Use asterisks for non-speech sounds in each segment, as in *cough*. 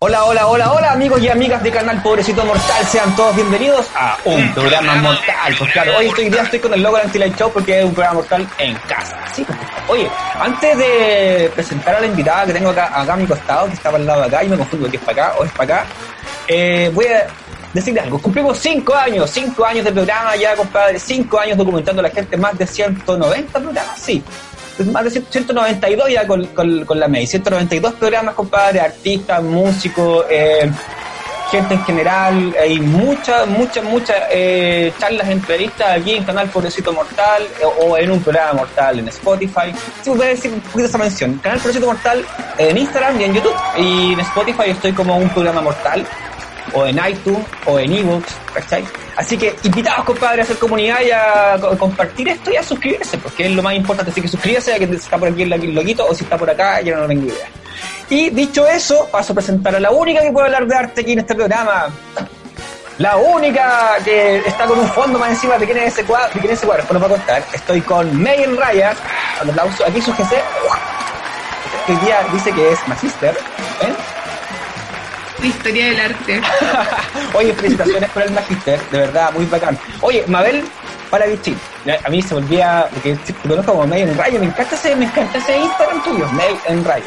Hola, hola, hola, hola amigos y amigas de Canal Pobrecito Mortal, sean todos bienvenidos a un programa mortal. Pues claro, hoy estoy, día estoy con el logo de Anti-Light Show porque es un programa mortal en casa. ¿sí? Oye, antes de presentar a la invitada que tengo acá, acá a mi costado, que está al lado de acá, y me confundo que es para acá o es para acá, eh, voy a decirle algo. Cumplimos cinco años, cinco años de programa ya, compadre, cinco años documentando a la gente, más de 190 programas, sí más de 192 ya con, con, la MEI, 192 programas, compadre, artistas, músicos, eh, gente en general, hay muchas, muchas, muchas eh, charlas, entrevistas aquí en Canal Pobrecito Mortal eh, o en un programa mortal en Spotify. Si puede decir un poquito esa mención. Canal Pobrecito Mortal en Instagram y en YouTube. Y en Spotify estoy como un programa mortal o en iTunes o en ebooks, ¿cachai? Así que invitados, compadre, a hacer comunidad y a compartir esto y a suscribirse, porque es lo más importante. Así que suscríbase, a que está por aquí el loguito, o si está por acá, yo no tengo idea. Y dicho eso, paso a presentar a la única que puede hablar de arte aquí en este programa. La única que está con un fondo más encima de quién es ese cuadro, de quién es ese cuadro, después nos va a contar. Estoy con Ryan, un aplauso, aquí su GC, que día dice que es Magister, ¿eh? Historia del arte. *laughs* Oye, felicitaciones por el magister, de verdad, muy bacán. Oye, Mabel para Bichín, a mí se volvía, porque te conozco como May en Rayo, me encanta ese, me encanta ese Instagram tuyo, May en Rayo.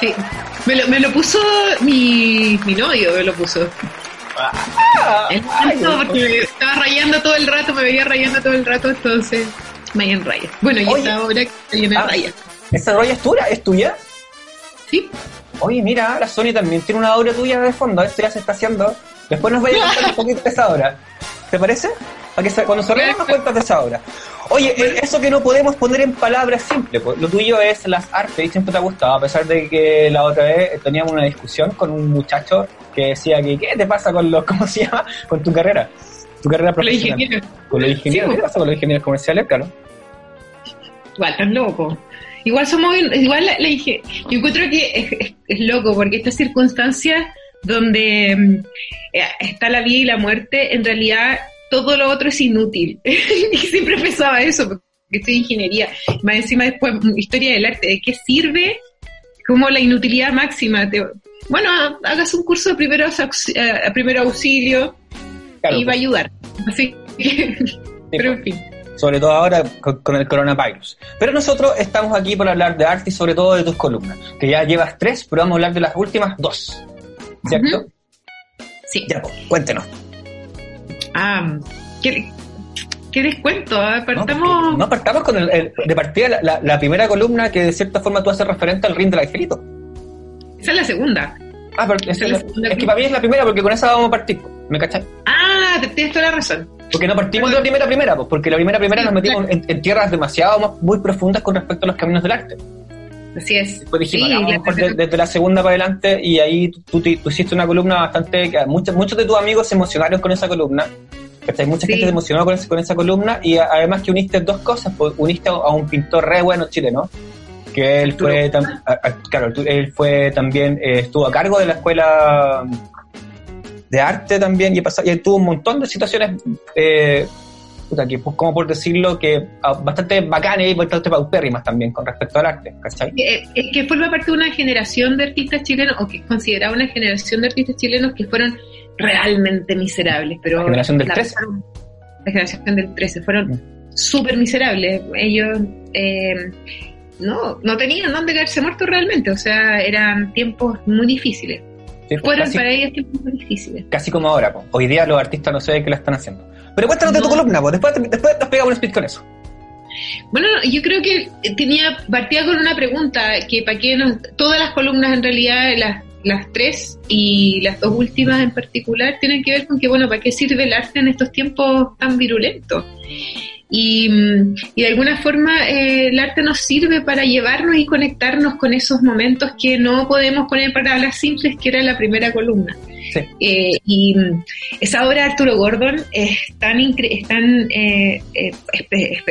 Sí, me lo, me lo puso mi, mi novio, me lo puso. Ah, porque estaba rayando todo el rato, me veía rayando todo el rato, entonces May en Rayo. Bueno, y esta obra que en ah, raya. ¿Esa raya es tuya? ¿Es tuya? Sí. Oye, mira, la Sony también tiene una obra tuya de fondo, esto ya se está haciendo. Después nos vaya a *laughs* contar un poquito de esa obra. ¿Te parece? Para que cuando se nos cuentas de esa obra. Oye, eh, eso que no podemos poner en palabras simples, pues, lo tuyo es las artes y siempre te ha gustado, a pesar de que la otra vez teníamos una discusión con un muchacho que decía que, ¿qué te pasa con los, *laughs* ¿cómo se llama? Con tu carrera, tu carrera profesional. Con los ingenieros. ¿Qué pasa con los ingenieros comerciales, claro? Igual, tan loco. Igual somos, igual le dije, yo encuentro que es, loco porque esta circunstancia donde mm, eh, está la vida y la muerte, en realidad todo lo otro es inútil. *laughs* y siempre pensaba eso, porque estoy ingeniería. Más encima después, mm, historia del arte, ¿de qué sirve? Como la inutilidad máxima. bueno, hagas un curso de primeros eh, primero auxilio y va a ayudar. *laughs* Así que, pero en fin sobre todo ahora con, el coronavirus. Pero nosotros estamos aquí para hablar de arte y sobre todo de tus columnas, que ya llevas tres, pero vamos a hablar de las últimas dos, ¿cierto? Sí. Ya, pues, cuéntenos. Ah, ¿qué, les cuento? Apartamos... No, partamos con el, de partida la, primera columna que de cierta forma tú haces referente al ring del angelito. Esa es la segunda. Ah, pero es, que para mí es la primera porque con esa vamos a partir, ¿me cachai? Ah, tienes toda la razón. Porque no partimos de la primera primera, pues, porque la primera primera nos metimos en, tierras demasiado muy profundas con respecto a los caminos del arte. Así es. Después dijimos, desde, la segunda para adelante, y ahí tú, hiciste una columna bastante. muchos, muchos de tus amigos se emocionaron con esa columna. Hay mucha gente se emocionó con, con, esa columna, y además que uniste dos cosas, pues, uniste a un pintor re bueno chileno, que él fue, claro, él fue también, eh, estuvo a cargo de la escuela de arte también y, pasado, y tuvo un montón de situaciones, eh, que, pues, como por decirlo, que ah, bastante bacanas y bastante paupérrimas también con respecto al arte, ¿cachai? Eh, eh, que forma parte de una generación de artistas chilenos, o que consideraba una generación de artistas chilenos que fueron realmente miserables, pero... La generación del 13. La generación del 13, fueron mm. súper miserables. Ellos... no, no tenían dónde caerse muertos realmente, o sea, eran tiempos muy difíciles. Pues, Fueron para ellos tiempos difíciles. Casi como ahora, hoy día los artistas no sé qué lo están haciendo. Pero cuéntanos de tu columna, después, después te pegamos un speed con eso. Bueno, yo creo que tenía partía con una pregunta que para qué todas las columnas en realidad las las tres y las dos últimas en particular tienen que ver con que bueno, ¿para qué sirve el arte en estos tiempos tan virulentos? Y, de alguna forma eh, el arte nos sirve para llevarnos y conectarnos con esos momentos que no podemos poner en palabras simples, que era la primera columna. Eh, y esa obra de Arturo Gordon es tan, es tan eh,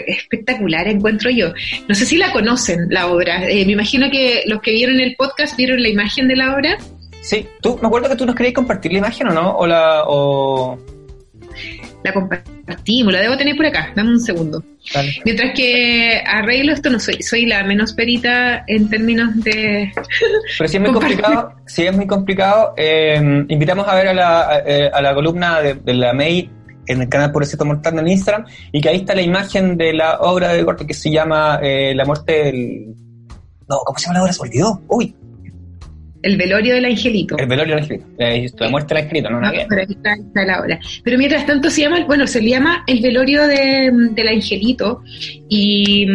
espectacular, encuentro yo. No sé si la conocen, la obra. me imagino que los que vieron el podcast vieron la imagen de la obra. Sí, tú, me acuerdo que tú nos querías compartir la imagen o no, o la... O la compartimos, la debo tener por acá, dame un segundo. Mientras que arreglo esto no soy, soy la menos perita en términos de... *laughs* Pero si es muy complicado, si es muy complicado, eh, invitamos a ver a la, a, la columna de, la MEI en el canal Pobrecito Mortal en Instagram y que ahí está la imagen de la obra de corte que se llama eh, La muerte del... No, ¿cómo se llama la obra? Se olvidó. Uy, el velorio del angelito. El velorio del angelito. La muerte del angelito, no, no, Pero aquí está, la. Pero mientras tanto se llama, bueno, se le llama el velorio del angelito y,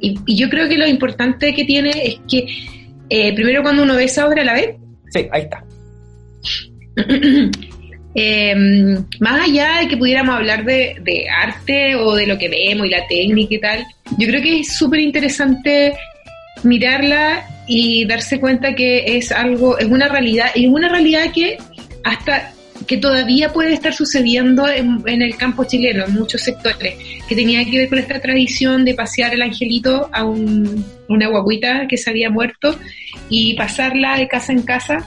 y, yo creo que lo importante que tiene es que eh, primero cuando uno ve esa obra, ¿la ve? Sí, ahí está. Eh, *clears throat* más allá de que pudiéramos hablar de, de, arte o de lo que vemos y la técnica y tal, yo creo que es súper interesante mirarla y darse cuenta que es algo, es una realidad, y una realidad que hasta que todavía puede estar sucediendo en, el campo chileno, en muchos sectores, que tenía que ver con esta tradición de pasear el angelito a una guaguita que se había muerto y pasarla de casa en casa.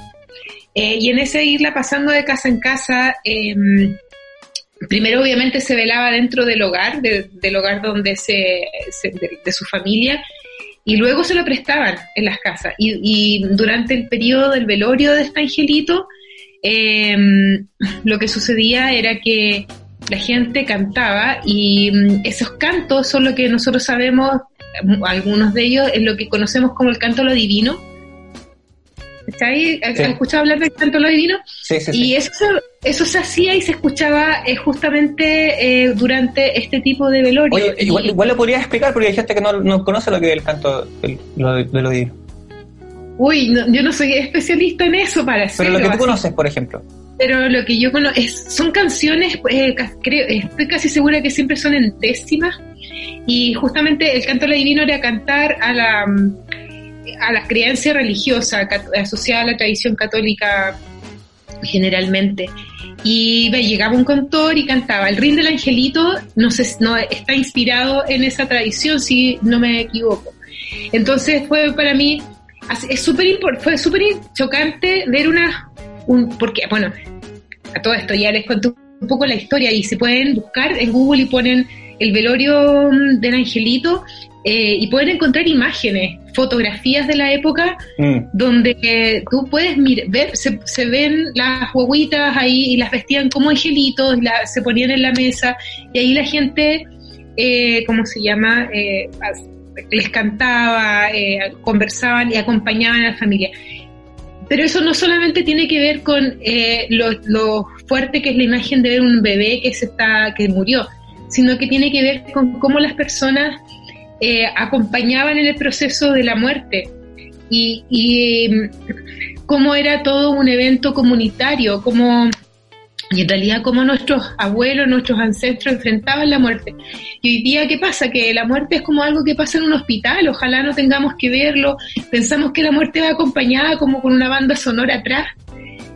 Eh, y en ese irla pasando de casa en casa, em, primero obviamente se velaba dentro del hogar, del hogar donde se, de, su familia, y luego se lo prestaban en las casas. Y, durante el periodo del velorio de este angelito, em, lo que sucedía era que la gente cantaba y mm, esos cantos son lo que nosotros sabemos, algunos de ellos, es lo que conocemos como el canto lo divino ¿Está ahí? ¿Has escuchado hablar del canto lo divino? Sí, sí, y eso, eso se hacía y se escuchaba eh, justamente eh, durante este tipo de velorio. Oye, igual, lo podrías explicar porque hay gente que no, no conoce lo que es el canto de lo, divino. Uy, yo no soy especialista en eso para hacerlo. Pero lo que tú conoces, por ejemplo. Pero lo que yo conozco son canciones, eh, creo, estoy casi segura que siempre son en décimas. Y justamente el canto lo divino era cantar a la a la creencia religiosa asociada a la tradición católica generalmente. Y llegaba un cantor y cantaba. El ring del angelito no, sé, no está inspirado en esa tradición, si no me equivoco. Entonces fue para mí, es super, fue súper chocante ver una, un, porque, bueno, a todo esto ya les cuento un poco la historia y se pueden buscar en Google y ponen el velorio del angelito eh, y pueden encontrar imágenes, fotografías de la época mm. donde eh, tú puedes ver, se, ven las guaguitas ahí y las vestían como angelitos, se ponían en la mesa y ahí la gente, eh, ¿cómo se llama? Eh, les cantaba, conversaban y acompañaban a la familia. Pero eso no solamente tiene que ver con lo, lo fuerte que es la imagen de ver un bebé que se está que murió, sino que tiene que ver con cómo las personas eh, acompañaban en el proceso de la muerte y, y mm, cómo era todo un evento comunitario, como y en realidad cómo nuestros abuelos, nuestros ancestros enfrentaban la muerte. Y hoy día, ¿qué pasa? Que la muerte es como algo que pasa en un hospital, ojalá no tengamos que verlo, pensamos que la muerte va acompañada como con una banda sonora atrás.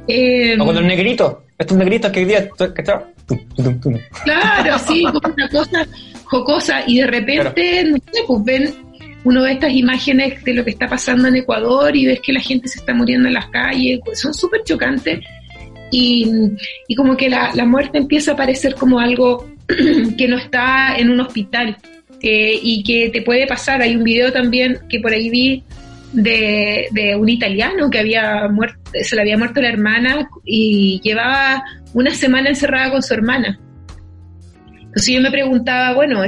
Eh, o con los negritos, estos negritos que hoy día... Claro, sí, *laughs* como una cosa jocosa y de repente, no sé, pues ven, uno ve estas imágenes de lo que está pasando en Ecuador y ves que la gente se está muriendo en las calles, pues son súper chocantes y, y, como que la, la, muerte empieza a parecer como algo *clears throat* que no está en un hospital y que te puede pasar. Hay un video también que por ahí vi de, de un italiano que había muerto, se le había muerto la hermana y llevaba una semana encerrada con su hermana entonces yo me preguntaba, bueno,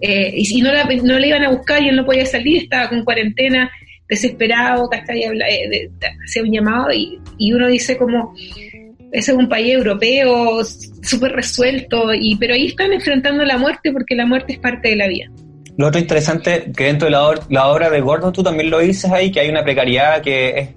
eh, y si no la, no iban a buscar y él no podía salir, estaba con cuarentena, desesperado, eh, hacía un llamado y, y uno dice como, ese es un país europeo súper resuelto, y, pero ahí están enfrentando la muerte porque la muerte es parte de la vida. Lo otro interesante, que dentro de la, la obra de Gordon tú también lo dices ahí, que hay una precariedad que es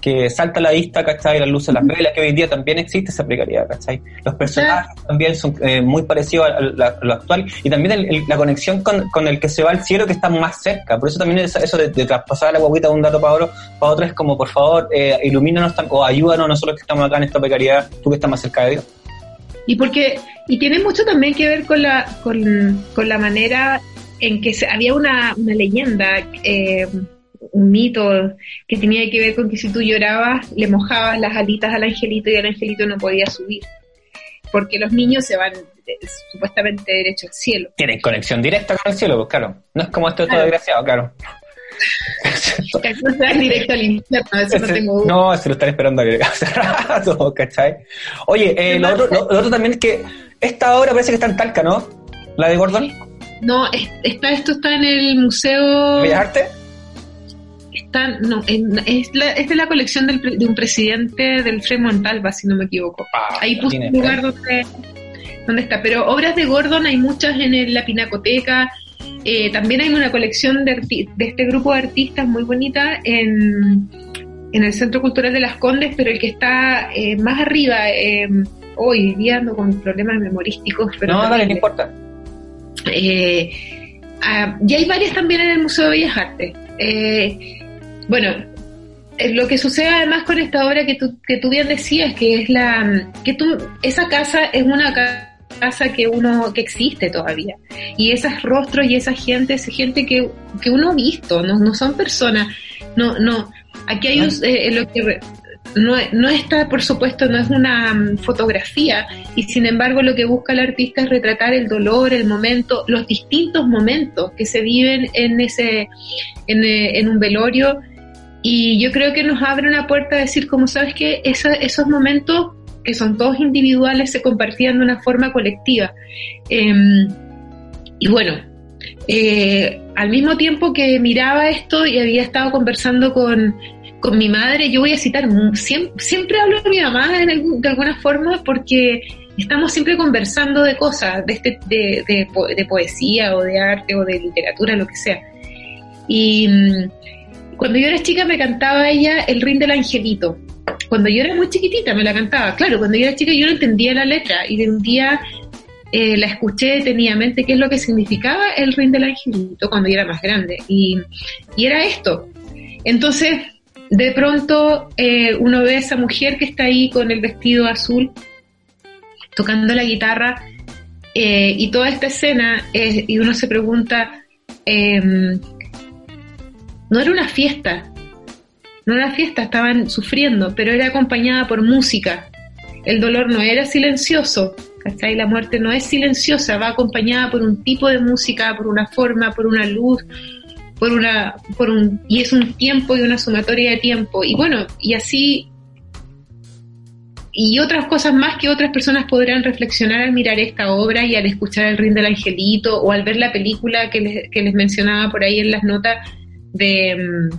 que salta a la vista, ¿cachai? La luz de las velas, que hoy en día también existe esa precariedad, ¿cachai? Los personajes también son eh, muy parecidos a, lo actual y también la conexión con, el que se va al cielo que está más cerca. Por eso también eso de, traspasar la guaguita de un dato para otro, para otro es como, por favor, eh, ilumínanos o ayúdanos nosotros que estamos acá en esta precariedad, tú que estás más cerca de Dios. Y porque y tiene mucho también que ver con la, con, con la manera en que había una, una leyenda eh, un mito que tenía que ver con que si tú llorabas, le mojabas las alitas al angelito y el angelito no podía subir. porque los niños se van eh, supuestamente derecho al cielo. Tienen conexión directa con el cielo, pues claro. No es como este otro desgraciado, claro. *laughs* no directo al infierno, eso no tengo. No, se lo están esperando hace rato, ¿cachai? Oye, eh, lo, otro, lo, otro también es que esta obra parece que está en Talca, ¿no? La de Gordon. No, está, esto está en el Museo... ¿Bellas Artes? Está, no, es, la, es de la colección del, de un presidente del Frei Montalva, si no me equivoco. Ah, Ahí puse un lugar donde, donde está. Pero obras de Gordon hay muchas en el- la Pinacoteca. Eh, también hay una colección de, de este grupo de artistas muy bonita en, en el Centro Cultural de las Condes, pero el que está eh, más arriba, eh, hoy día ando con problemas memorísticos, pero No, dale, no terribles. importa. Eh, ah, y hay varias también en el Museo de Bellas Artes. Eh, bueno, eh, lo que sucede además con esta obra que tú, que tú bien decías, que es la que tú, esa casa es una ca- casa que uno que existe todavía. Y esos rostros y esa gente es gente que, que uno ha visto no, no son personas. No no aquí hay un, eh, lo que no, no está por supuesto no es una mm, fotografía y sin embargo lo que busca el artista es retratar el dolor el momento los distintos momentos que se viven en ese en, eh, en un velorio y yo creo que nos abre una puerta a decir como sabes que esos momentos que son todos individuales se compartían de una forma colectiva. Em, y bueno eh, al mismo tiempo que miraba esto y había estado conversando con, con mi madre, yo voy a citar, mu- siempre, siempre hablo de mi mamá en de alguna forma porque estamos siempre conversando de cosas, de, este, de, de de poesía o de arte o de literatura, lo que sea. Y mm, cuando yo era chica me cantaba ella El Rin del Angelito. Cuando yo era muy chiquitita me la cantaba. Claro, cuando yo era chica yo no entendía la letra y de un día eh, la escuché detenidamente qué es lo que significaba el Rin del Angelito cuando yo era más grande. Y, y era esto. Entonces, de pronto eh, uno ve a esa mujer que está ahí con el vestido azul tocando la guitarra eh, y toda esta escena eh, y uno se pregunta, em, no era una fiesta, no era una fiesta, estaban sufriendo, pero era acompañada por música. El dolor no era silencioso, ¿cachai? La muerte no es silenciosa, va acompañada por un tipo de música, por una forma, por una luz, por una, por un, y es un tiempo y una sumatoria de tiempo. Y bueno, y así, y otras cosas más que otras personas podrán reflexionar al mirar esta obra y al escuchar el ring del angelito o al ver la película que les, que les mencionaba por ahí en las notas de mm,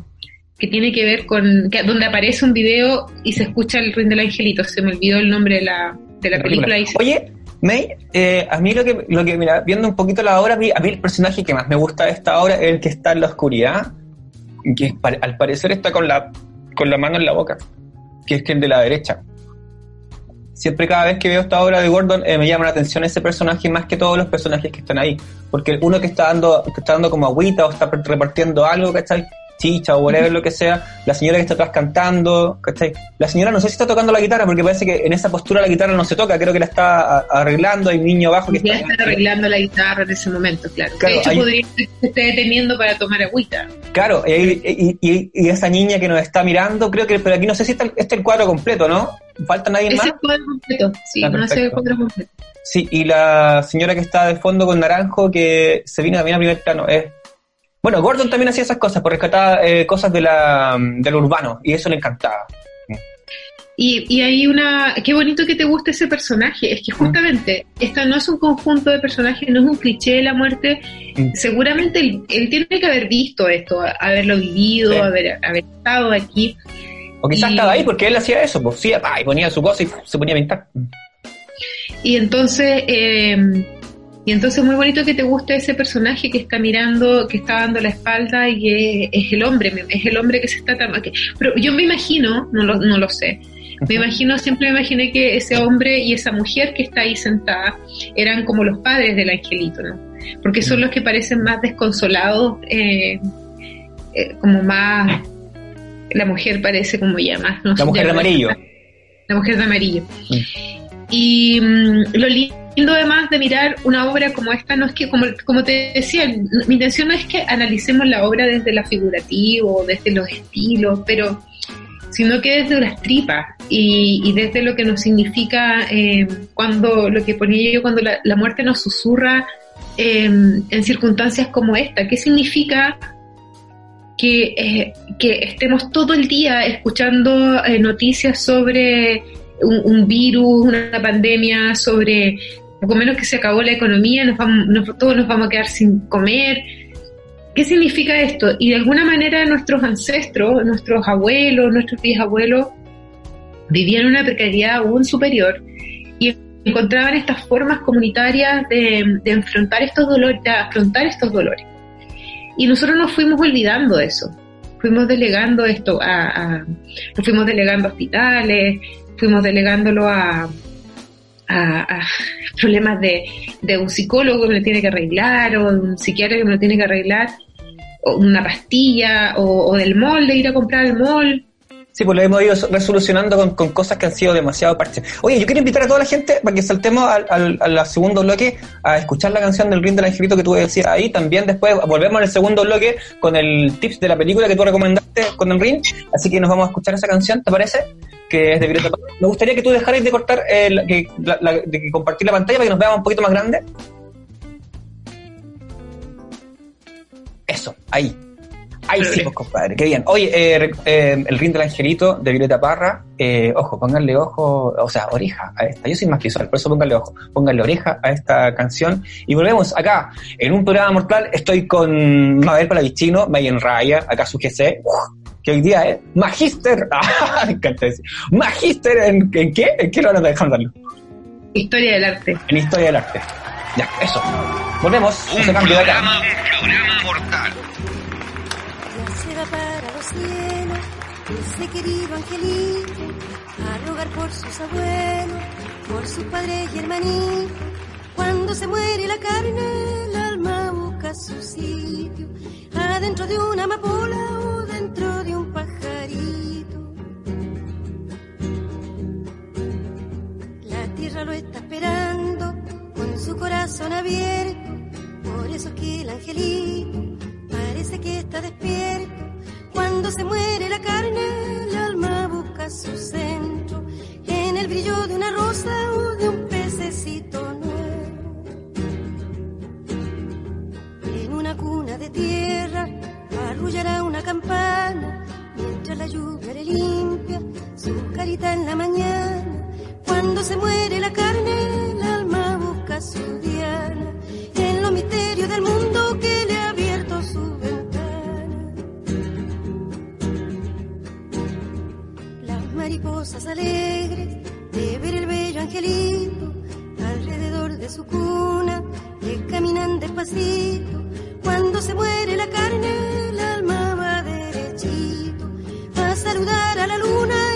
que tiene que ver con que, donde aparece un video y se escucha el ring del angelito se me olvidó el nombre de la, de la película, y se- Oye, May, eh, a mí lo que, lo que, mira, viendo un poquito la obra, a mí, a mí el personaje que más me gusta de esta obra es el que está en la oscuridad, que al parecer está con la, con la mano en la boca, que es que el de la derecha. Siempre cada vez que veo esta obra de Gordon eh, me llama la atención ese personaje más que todos los personajes que están ahí. Porque uno que está dando, que está dando como agüita o está repartiendo algo, ¿cachai? Chicha o whatever, lo que sea. La señora que está atrás cantando, ¿cachai? La señora no sé si está tocando la guitarra porque parece que en esa postura la guitarra no se toca, creo que la está arreglando, hay un niño abajo que ya está... está arreglando la guitarra en ese momento, claro. Claro, de hecho, hay- podría que se esté deteniendo para tomar agüita. Claro, y, y- y- y esa niña que nos está mirando, creo que, pero aquí no sé si está el, este es el cuadro completo, ¿no? ¿Falta nadie Ese más? es el cuadro completo, sí, Ah, no es el cuadro completo. Sí, y la señora que está de fondo con naranjo que se vino también a primer plano es... Bueno, Gordon también hacía esas cosas, por rescatar eh, cosas de la, del urbano, y eso le encantaba. Y, y hay una. Qué bonito que te guste ese personaje. Es que justamente, esta no es un conjunto de personajes, no es un cliché de la muerte. Mm. Seguramente él, él tiene que haber visto esto, haberlo vivido, Sí. haber, haber estado aquí. O quizás Y- estaba ahí porque él hacía eso, pues sí, y ponía su cosa y se ponía a pintar. Y entonces, eh, y entonces muy bonito que te guste ese personaje que está mirando, que está dando la espalda y que es el hombre, es el hombre que se está que- Pero yo me imagino, no lo, no lo sé, me imagino, siempre me imaginé que ese hombre y esa mujer que está ahí sentada eran como los padres del angelito, ¿no? Porque son los que parecen más desconsolados, eh, eh, como más... La mujer parece como ya más... no La mujer de amarillo. La mujer de amarillo. Mm. Y mm, lo lindo además de mirar una obra como esta no es que, como, como te decía, mi intención no es que analicemos la obra desde la figurativo, desde los estilos, pero sino que desde las tripas y, desde lo que nos significa eh, cuando, lo que ponía yo, cuando la, muerte nos susurra em, en circunstancias como esta. ¿Qué significa que, eh, que estemos todo el día escuchando eh, noticias sobre un, virus, una pandemia, sobre poco menos que se acabó la economía, nos vamos, todos nos vamos a quedar sin comer? ¿Qué significa esto? Y de alguna manera nuestros ancestros, nuestros abuelos, nuestros bisabuelos vivían una precariedad aún superior y encontraban estas formas comunitarias de, enfrentar estos dolores, de afrontar estos dolores. Y nosotros nos fuimos olvidando eso, fuimos delegando esto a, nos fuimos delegando a hospitales, fuimos delegándolo a, a, problemas de, de, un psicólogo que me lo tiene que arreglar o un psiquiatra que me lo tiene que arreglar, o una pastilla o, del mall, de ir a comprar el mall. Sí, pues lo hemos ido resolucionando con, con, cosas que han sido demasiado parches. Oye, yo quiero invitar a toda la gente para que saltemos al, al, segundo bloque a escuchar la canción del Ring del Angelito que tú decías ahí. También después volvemos al segundo bloque con el tips de la película que tú recomendaste con el Ring. Así que nos vamos a escuchar esa canción, ¿te parece? Que es de Violeta Me gustaría que tú dejaras de cortar, que, de compartir la pantalla para que nos veamos un poquito más grande. Eso, ahí. Ahí sí, pues, compadre, qué bien. Oye, eh, eh, el ring del angelito de Violeta Parra, eh, ojo, pónganle ojo, o sea, oreja a esta. Yo soy más visual, por eso pónganle ojo, pónganle oreja a esta canción. Y volvemos acá, en un programa mortal, estoy con Mabel Palavicino, Mayen Raya, acá su GC, que hoy día es Magister, *laughs* ah, me encanta decir, Magister en, en qué, en qué lo van a dejar darlo. Historia del arte. En historia del arte. Ya, eso. Volvemos. Un programa, de acá. un programa mortal. Ya se va para los cielos, ese querido angelito, a rogar por sus abuelos, por sus padres y hermanitos. Cuando se muere la carne, el alma busca su sitio, adentro de una amapola su corazón abierto. Por eso que el angelito parece que está despierto. Cuando se muere la carne, el alma busca su centro. En el brillo de una rosa o de un pececito nuevo. En una cuna de tierra arrullará una campana mientras la lluvia le limpia su carita en la mañana. Cuando se muere la carne, su diana en los misterios del mundo que le ha abierto su ventana. Las mariposas alegres de ver el bello angelito alrededor de su cuna que caminan despacito. Cuando se muere la carne, el alma va derechito a saludar a la luna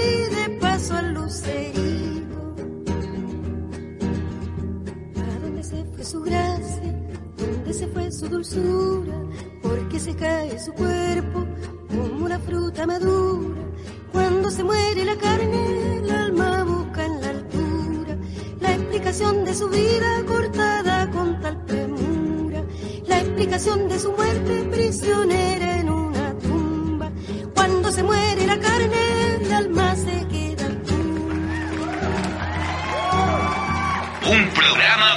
su gracia? ¿Dónde se fue su dulzura? Porque se cae su cuerpo como una fruta madura. Cuando se muere la carne, el alma busca en la altura la explicación de su vida cortada con tal premura, la explicación de su muerte prisionera en una tumba. Cuando se muere la carne, el alma se queda. Un programa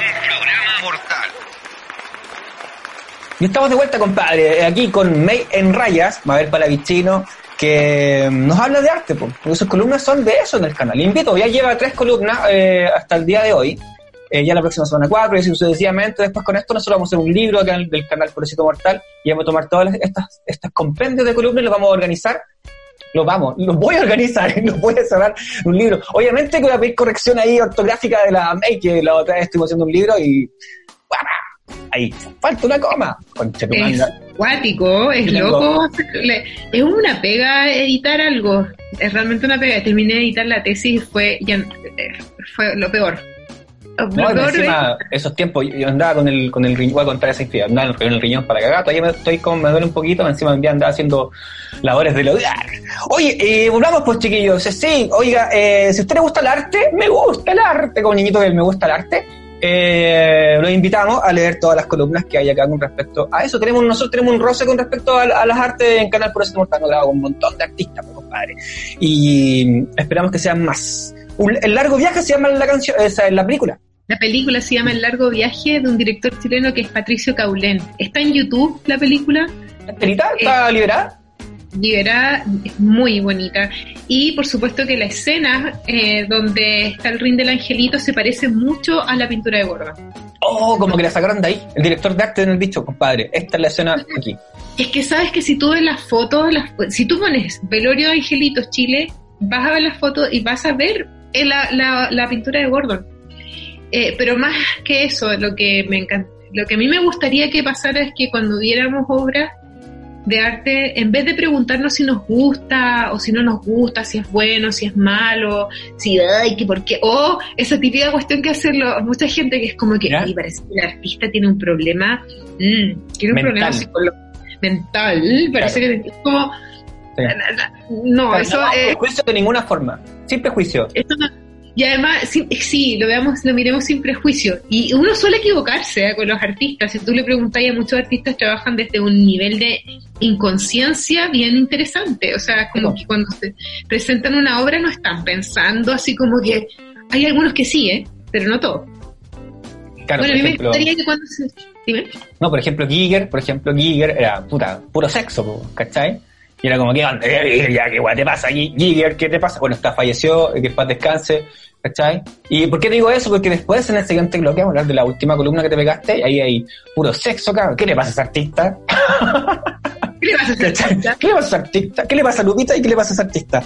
Y estamos de vuelta, compadre, aquí con May en Rayas, Mabel Palavicino, que nos habla de arte, porque sus columnas son de eso en el canal. Le invito, ya lleva tres columnas eh, hasta el día de hoy. Eh, ya la próxima semana cuatro, y sucesivamente. Después con esto nosotros vamos a hacer un libro acá del canal Pobrecito Mortal y vamos a tomar todas estas, estas compendios de columnas y los vamos a organizar. Los vamos, los voy a organizar *laughs* y los voy a cerrar un libro. Obviamente que voy a pedir corrección ahí ortográfica de la May, que la otra vez estuvimos haciendo un libro y ahí falta una coma. Es cuático, es loco. Es una pega editar algo. Es realmente una pega. Terminé de editar la tesis y fue, ya, fue lo peor. No, encima, esos tiempos, yo andaba con el, con el riñón, voy a contar esa historia, andaba con el riñón para cagar, todavía me, estoy como, me duele un poquito, encima me andaba haciendo labores de odiar. Oye, eh, volvamos pues chiquillos, sí, oiga, eh, si a usted le gusta el arte, me gusta el arte, como niñito que me gusta el arte, eh, los invitamos a leer todas las columnas que hay acá con respecto a eso. Tenemos nosotros tenemos un roce con respecto a, a las artes en Canal Por eso Mortal, grabado con un montón de artistas, pues, compadre. Y esperamos que sean más. Un- el largo viaje se llama la canción, esa es la película. La película se llama El largo viaje de un director chileno que es Patricio Caulén. Está en YouTube la película, ¿Enterita? ¿Está liberada? liberada, es muy bonita. Y por supuesto que la escena eh, donde está el ring del angelito se parece mucho a la pintura de Gordon. Oh, como que la sacaron de ahí. El director de arte en el dicho, compadre. Esta es la escena aquí. Es que sabes que si tú ves las fotos, las- si tú pones Velorio de Angelitos Chile, vas a ver las fotos y vas a ver eh, la, la- la pintura de Gordon. Eh, pero más que eso, lo que me encanta, lo que a mí me gustaría que pasara es que cuando viéramos obras de arte, en vez de preguntarnos si nos gusta o si no nos gusta, si es bueno, si es malo, si ay, que por qué, o esa típica cuestión que hace lo- mucha gente que es como que. "Ay, parece que el artista tiene un problema, mm, tiene un Mental. problema psicológico mental, parece que es como Sí. no, eso no, es prejuicio de ninguna forma. Sin prejuicio. esto no- y además, sí, sí, lo veamos, lo miremos sin prejuicio. Y uno suele equivocarse ¿eh? con los artistas. Si tú le preguntas a muchos artistas trabajan desde un nivel de inconsciencia bien interesante. O sea, como que cuando se presentan una obra no están pensando así como que hay algunos que sí, ¿eh? pero no todos. Claro, bueno, a mí me gustaría que cuando se... Dime. no, por ejemplo, Giger, por ejemplo, Giger era puta, puro sexo, ¿cachai? Y era como, ¿qué onda? *laughs* Eh, Ya, ¿qué guay te pasa? Gi- Giger, ¿qué te pasa? Bueno, está falleció, eh, que paz descanse, ¿cachai? ¿Y por qué digo eso? Porque después, en el siguiente bloque, vamos a hablar de la última columna que te pegaste, y ahí hay puro sexo, cabrón. ¿Qué le pasa a ese artista? ¿Qué le vas a hacer? *laughs* ¿Cachai? ¿Qué le pasa a ese artista? ¿Qué le pasa a Lupita y qué le pasa a ese artista?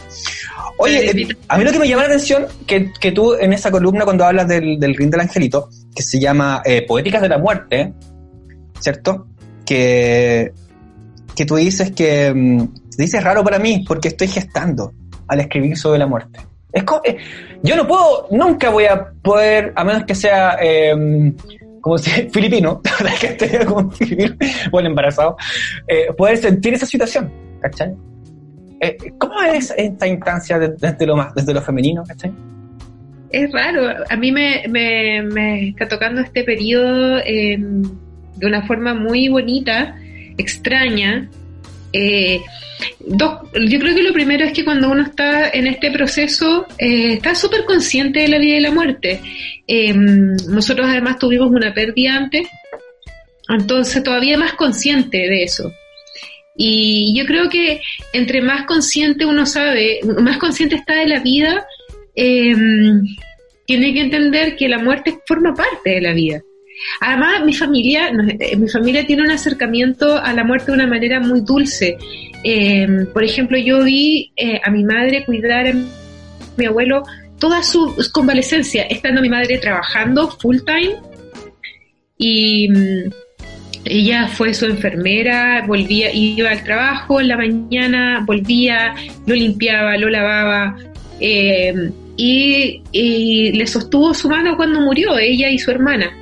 Oye, Eh, eh, a mí lo que me llama la atención, que, que tú en esa columna cuando hablas del, del ring del angelito, que se llama eh, Poéticas de la Muerte, ¿cierto? Que, que tú dices que, mm, dices raro para mí porque estoy gestando al escribir sobre la muerte. Es eh, yo no puedo, nunca voy a poder, a menos que sea eh, como si *laughs* filipino, *laughs* la gente *laughs* como filipino, bueno, embarazado, eh, poder sentir esa situación, ¿cachai? Eh, ¿Cómo es esta instancia de- desde lo más, desde lo femenino, ¿cachai? Es raro, a mí me, me, me está tocando este periodo eh, de una forma muy bonita, extraña. Eh, yo creo que lo primero es que cuando uno está en este proceso, eh, está súper consciente de la vida y la muerte. Eh, nosotros además tuvimos una pérdida antes, entonces todavía más consciente de eso. Y yo creo que entre más consciente uno sabe, más consciente está de la vida, eh, tiene que entender que la muerte forma parte de la vida. Además, mi familia, eh, mi familia tiene un acercamiento a la muerte de una manera muy dulce. Eh, por ejemplo, yo vi eh, a mi madre cuidar a mi abuelo toda su convalecencia, estando mi madre trabajando full time y mm, ella fue su enfermera, volvía, iba al trabajo en la mañana, volvía, lo limpiaba, lo lavaba, eh, y le sostuvo su mano cuando murió, ella y su hermana.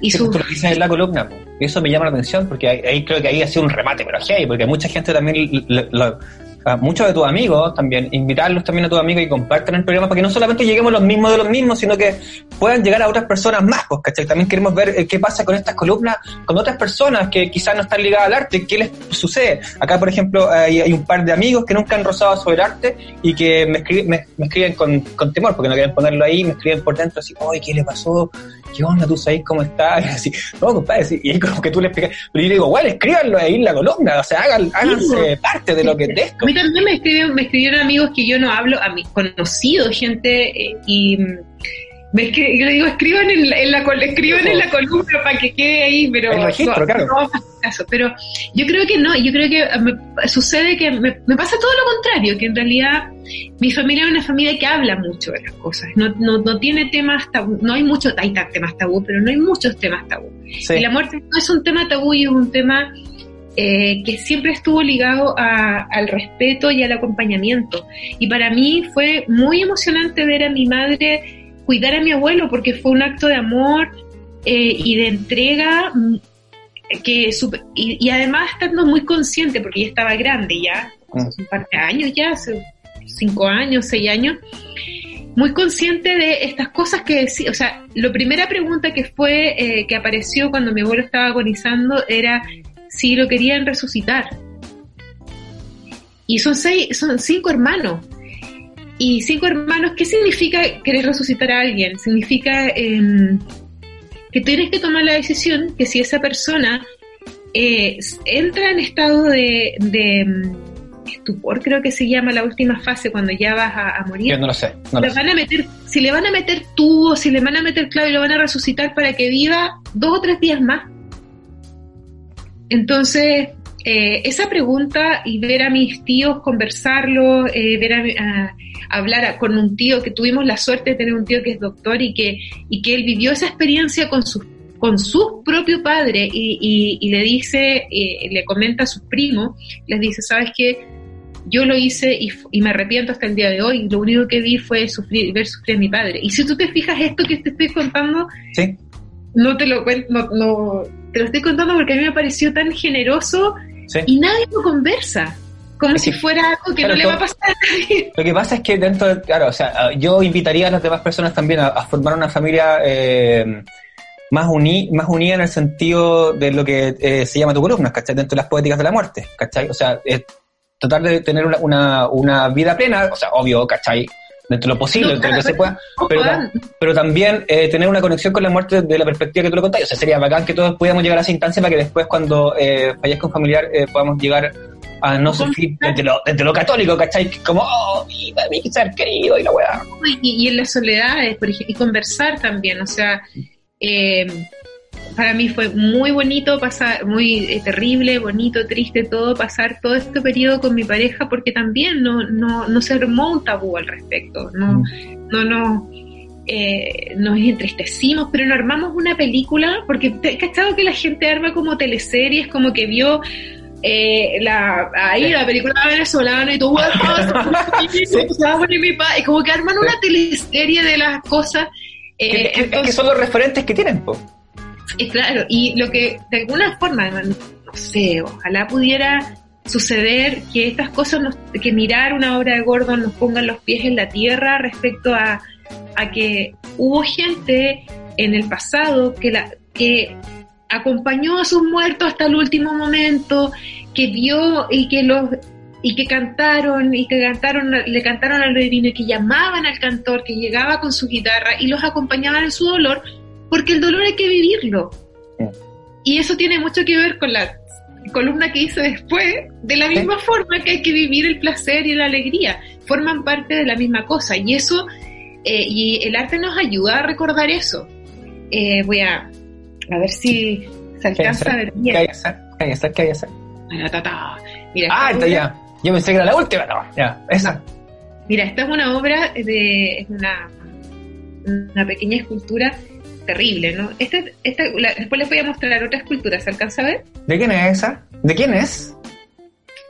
Y Sí, su, tú lo dices en la columna, eso me llama la atención porque ahí, ahí creo que ahí ha sido un remate, pero hey, porque mucha gente también, lo- lo- a muchos de tus amigos también, invitarlos también a tus amigos y compartan el programa para que no solamente lleguemos los mismos de los mismos, sino que puedan llegar a otras personas más, pues, ¿cachai? También queremos ver eh, qué pasa con estas columnas, con otras personas que quizás no están ligadas al arte, qué les sucede. Acá, por ejemplo, hay, hay un par de amigos que nunca han rozado sobre el arte y que me, escri- me, me escriben con, con temor porque no quieren ponerlo ahí, me escriben por dentro así, oye, ¿qué le pasó? ¿Qué onda? ¿Tú sabes cómo está? Y *laughs* así, no, compadre, sí. y ahí como que tú le explicas, pero yo le digo, bueno, escríbanlo ahí en la columna, o sea, hagan, háganse parte de lo que es esto. A mí también me escribieron, me escribieron amigos que yo no hablo, a mis conocidos, gente, eh, y me escri- yo le digo, escriban en la, en la, col- escriban en la columna para que quede ahí, pero El registro, no, claro. no caso. Pero yo creo que no, yo creo que eh, me- sucede que me, me pasa todo lo contrario, que en realidad mi familia es una familia que habla mucho de las cosas, no, no, no tiene temas tabú, no hay muchos, hay temas tabú, pero no hay muchos temas tabú. Sí. Y la muerte no es un tema tabú y es un tema eh, que siempre estuvo ligado a- al respeto y al acompañamiento. Y para mí fue muy emocionante ver a mi madre cuidar a mi abuelo porque fue un acto de amor eh, y de entrega mm, que y, y además estando muy consciente porque ella estaba grande ya, Mm. hace un par de años ya, hace cinco años, seis años, muy consciente de estas cosas que decía, o sea, la primera pregunta que fue, eh, que apareció cuando mi abuelo estaba agonizando era si lo querían resucitar. Y son seis, son cinco hermanos. Y cinco hermanos, ¿qué significa querer resucitar a alguien? Significa em, que tienes que tomar la decisión que si esa persona eh, entra en estado de, de em, estupor, creo que se llama la última fase cuando ya vas a, morir. Yo no lo sé. No lo van a meter, si le van a meter tubo, si le van a meter clavo y lo van a resucitar para que viva dos o tres días más. Entonces, eh, esa pregunta y ver a mis tíos conversarlo, eh, ver a, hablar con un tío que tuvimos la suerte de tener un tío que es doctor y que, y que él vivió esa experiencia con su, con su propio padre y, y, le dice, eh, le comenta a sus primos, les dice, ¿sabes qué? Yo lo hice y, y, me arrepiento hasta el día de hoy. Lo único que vi fue sufrir, ver sufrir a mi padre. Y si tú te fijas esto que te estoy contando, Sí. no te lo cuento, no, no- te lo estoy contando porque a mí me pareció tan generoso Sí. y nadie lo conversa. Como Es si que- fuera algo que claro, no le va a pasar a nadie. Lo que pasa es que dentro, de- claro, o sea, yo invitaría a las demás personas también a, a formar una familia eh, más, uni, más unida en el sentido de lo que eh, se llama tu columna, ¿cachai? Dentro de las poéticas de la muerte, ¿cachai? O sea, tratar de tener una, una, una vida plena, o sea, obvio, ¿cachai? Dentro de lo posible, dentro de lo que se pueda, *laughs* pero, Dan. ta- pero también eh, tener una conexión con la muerte de la perspectiva que tú lo contáis. O sea, sería bacán que todos pudiéramos llegar a esa instancia para que después cuando eh, fallezca un familiar eh, podamos llegar a no sufrir desde lo, desde lo católico, ¿cachai? Como, oh, mi, mi ser querido y la weá. y, y en las soledades, por ejemplo, y conversar también, o sea, eh, para mí fue muy bonito pasar, muy eh, terrible, bonito, triste todo, pasar todo este periodo con mi pareja porque también no, no, no se armó un tabú al respecto, no, no, no, eh, nos entristecimos, pero no armamos una película, porque te he cachado que la gente arma como teleseries, como que vio eh, la, ahí la película venezolana y todo, *laughs* y como que arman una teleserie de las cosas. eh, Que- es que son los referentes que tienen, po. *laughs* eh, claro, y lo que de alguna forma, no sé, ojalá pudiera suceder que estas cosas, nos- que mirar una obra de Gordon nos pongan los pies en la tierra respecto a, a que hubo gente en el pasado que, la, que acompañó a sus muertos hasta el último momento, que vio y que los y que cantaron y que cantaron le cantaron al divino y que llamaban al cantor que llegaba con su guitarra y los acompañaban en su dolor porque el dolor hay que vivirlo Sí. y eso tiene mucho que ver con la columna que hice después de la Sí. misma forma que hay que vivir el placer y la alegría forman parte de la misma cosa y eso eh, y el arte nos ayuda a recordar eso Eh, voy a a ver si se ¿Qué hay alcanza a ver ¿Qué bien. Mira, Ah, está ya. Yo pensé que era la última, no. Ya, esa. Mira, esta es una obra de es una, una pequeña escultura terrible, ¿no? Esta, esta, la- después les voy a mostrar otra escultura, ¿se alcanza a ver? ¿De quién es esa? ¿De quién es?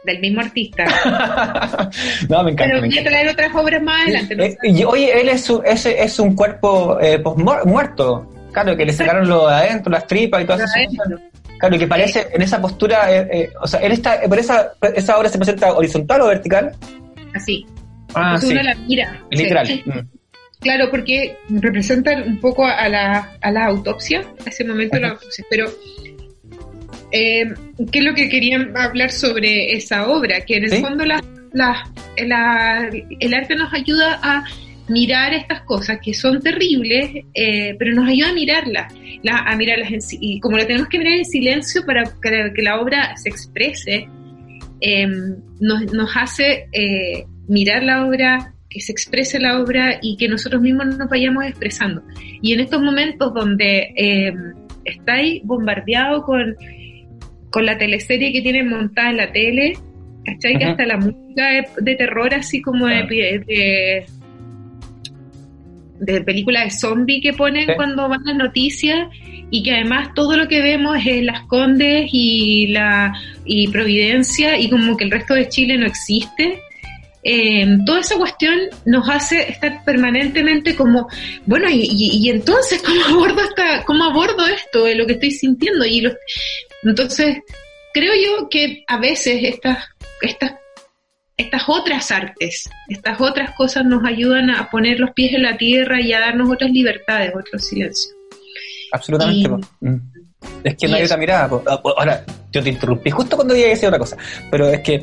Del mismo artista. *laughs* no, me encanta. Pero me voy a traer otras obras más adelante. ¿no? Eh, y, oye, él es un, ese es un cuerpo eh, muerto. Claro, que le sacaron lo de adentro, las tripas y todas esas Adentro. cosas. Claro, que parece en esa postura, eh, eh, o sea, él está, por esa, esa obra se presenta horizontal o vertical. Así. Ah, Entonces sí, uno la mira. literal. Sí. Mm. Claro, porque representan un poco a la, a la autopsia, a ese momento de la autopsia. Pero, eh, ¿qué es lo que querían hablar sobre esa obra? Que en el ¿Sí? fondo la, la- la- el arte nos ayuda a mirar estas cosas que son terribles, eh, pero nos ayuda a mirarlas, la- a mirarlas en. Y como la tenemos que mirar en silencio para que, que la obra se exprese, eh, nos, nos hace eh, mirar la obra, que se exprese la obra y que nosotros mismos nos vayamos expresando. Y en estos momentos donde eh, estáis bombardeado con, con la teleserie que tienen montada en la tele, ¿cachai? Que hasta la música de, de terror, así como de, de, de películas de zombie que ponen Sí. cuando van las noticias y que además todo lo que vemos es Las Condes y la y Providencia y como que el resto de Chile no existe. Eh, toda esa cuestión nos hace estar permanentemente como, bueno, y, y- y entonces, ¿cómo abordo, esta, ¿cómo abordo esto de lo que estoy sintiendo? Y los, entonces, creo yo que a veces estas, estas estas otras artes, estas otras cosas nos ayudan a poner los pies en la tierra y a darnos otras libertades, otros silencios. Absolutamente. Y-. Mm. Es que no hay eso. otra mirada. Ah, Ahora, yo te interrumpí justo cuando iba a decir otra cosa. Pero es que,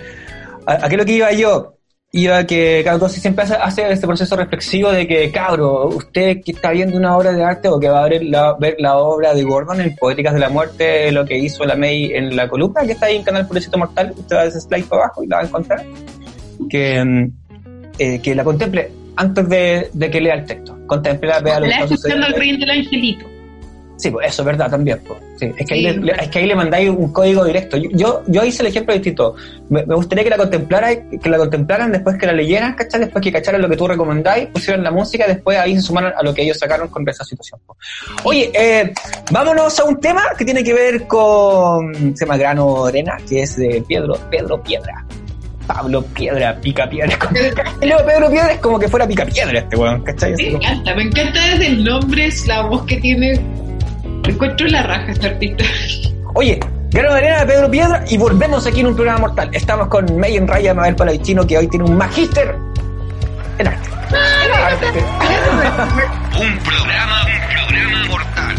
¿a, a qué es lo que iba yo? Iba que, entonces siempre hace, hace este proceso reflexivo de que, cabro, usted que está viendo una obra de arte o que va a ver la, ver la obra de Gordon en Poéticas de la Muerte, lo que hizo la May en la columna, que está ahí en Canal Purecito Mortal, usted va a ese slide para abajo y la va a encontrar, que, eh, que la contemple antes de, de que lea el texto. Contemple, vea lo que La está sucediendo. rey del angelito. Sí, pues eso es verdad también. pues. Sí, es, que ahí Sí, le, le- es que ahí le mandáis un código directo. Yo, yo, hice el ejemplo distinto. Me, me gustaría que la contemplara, que la contemplaran después que la leyeran, ¿cachai? Después que cacharan lo que tú recomendáis, pusieran la música, después ahí se sumaran a lo que ellos sacaron con esa situación. pues. Oye, eh, vámonos a un tema que tiene que ver con se llama Grano Arena, que es de Pedro, Pedro Piedra. Pablo Piedra, Pica Piedra. Y luego Pedro Piedra es como que fuera Pica Piedra este weón, ¿cachai? Me encanta, me encanta desde el nombre, es la voz que tiene. Encuentro la raja este artista. Oye, de Arena de Pedro Piedra y volvemos aquí en un programa mortal. Estamos con May en Raya Mabel Palavicino que hoy tiene un magíster en arte. En arte. Un programa, un programa mortal.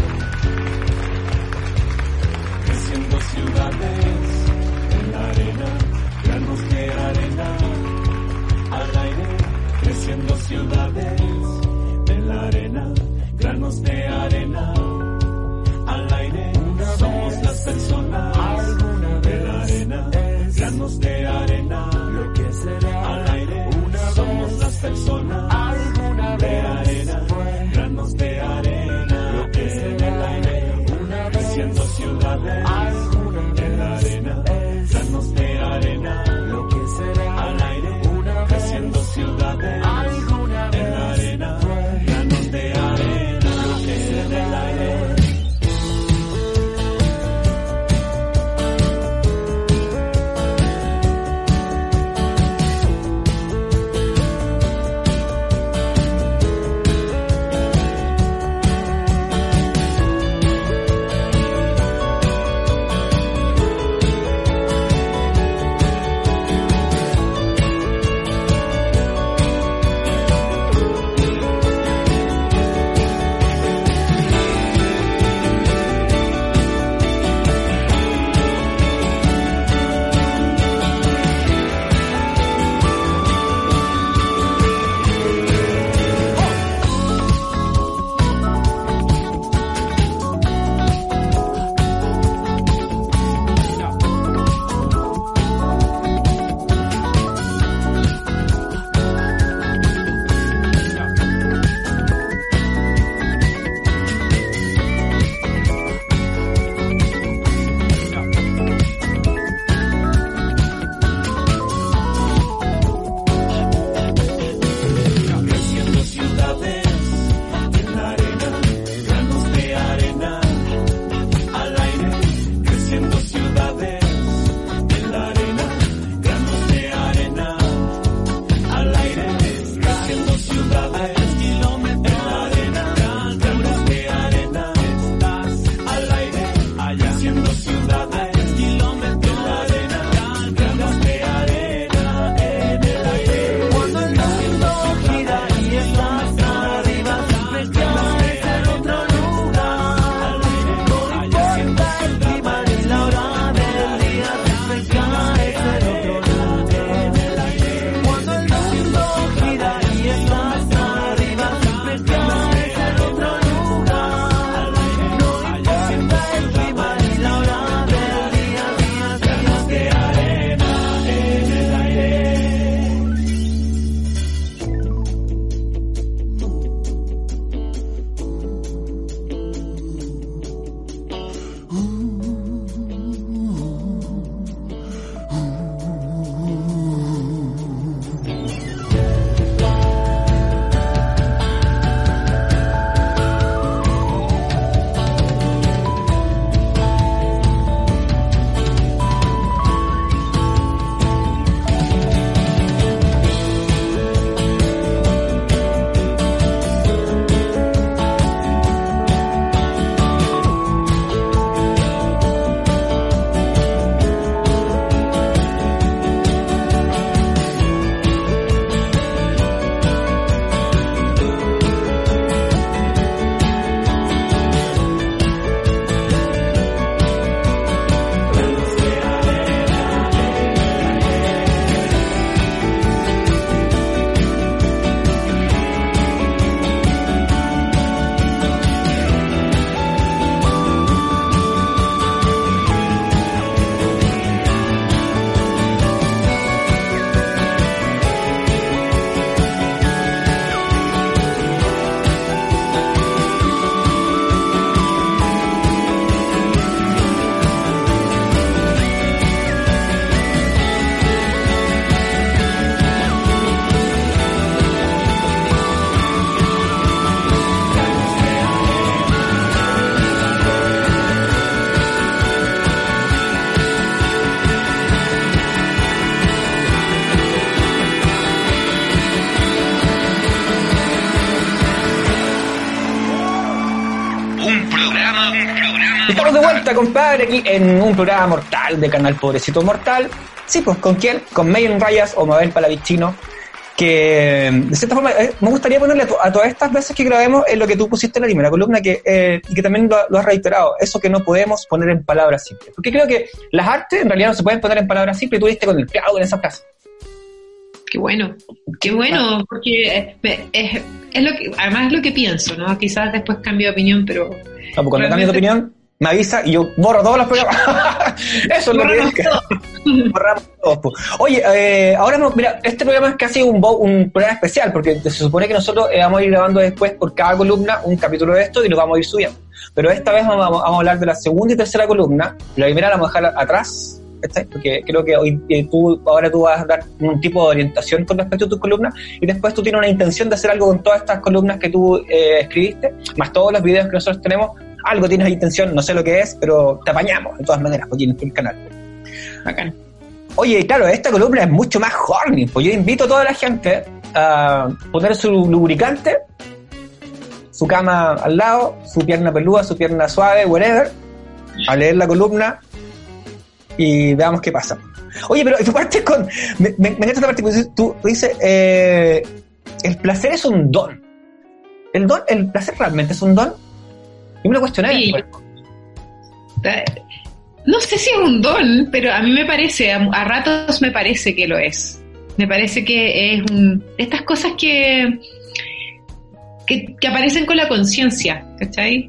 creciendo ciudades en la arena, granos de arena al aire, creciendo ciudades en la arena, granos de arena Vuelta, compadre, aquí en un programa mortal de Canal Pobrecito Mortal. Sí, pues, ¿con quién? Con Mayen Rayas o Mabel Palavicino. Que, de cierta forma, eh, me gustaría ponerle a, to- a todas estas veces que grabemos en lo que tú pusiste en la primera columna que, eh, y que también lo, lo has reiterado, eso que no podemos poner en palabras simples. Porque creo que las artes en realidad no se pueden poner en palabras simples y tú diste con el clavo en esa frase. Qué bueno, qué bueno, porque eh, me- es, es lo que, además es lo que pienso, ¿no? Quizás después cambio de opinión, pero No, pues cuando cambies de opinión, me avisa y yo borro todos los programas. *laughs* eso es lo que todo. *laughs* Borramos todos. Oye, eh, ahora mira, este programa es casi un, un programa especial porque se supone que nosotros eh, vamos a ir grabando después por cada columna un capítulo de esto y lo vamos a ir subiendo. Pero esta vez vamos, vamos a hablar de la segunda y tercera columna. La primera la vamos a dejar atrás, porque creo que hoy eh, tú ahora tú vas a dar un tipo de orientación con respecto a tus columnas y después tú tienes una intención de hacer algo con todas estas columnas que tú eh, escribiste, más todos los videos que nosotros tenemos. Algo tienes intención, no sé lo que es, pero te apañamos de todas maneras aquí en el canal. bacán. Oye, claro, esta columna es mucho más horny, pues yo invito a toda la gente a poner su lubricante, su cama al lado, su pierna peluda, su pierna suave, whatever, a leer la columna y veamos qué pasa. Oye, pero tú partes con... Me, me, encanta esta parte que dices- tú dices, eh, el placer es un don. ¿El don, el placer realmente es un don? Yo me lo cuestioné. Sí. No sé si es un don, pero a mí me parece, a, a ratos me parece que lo es. Me parece que es un, estas cosas que, que, que aparecen con la conciencia, ¿cachai?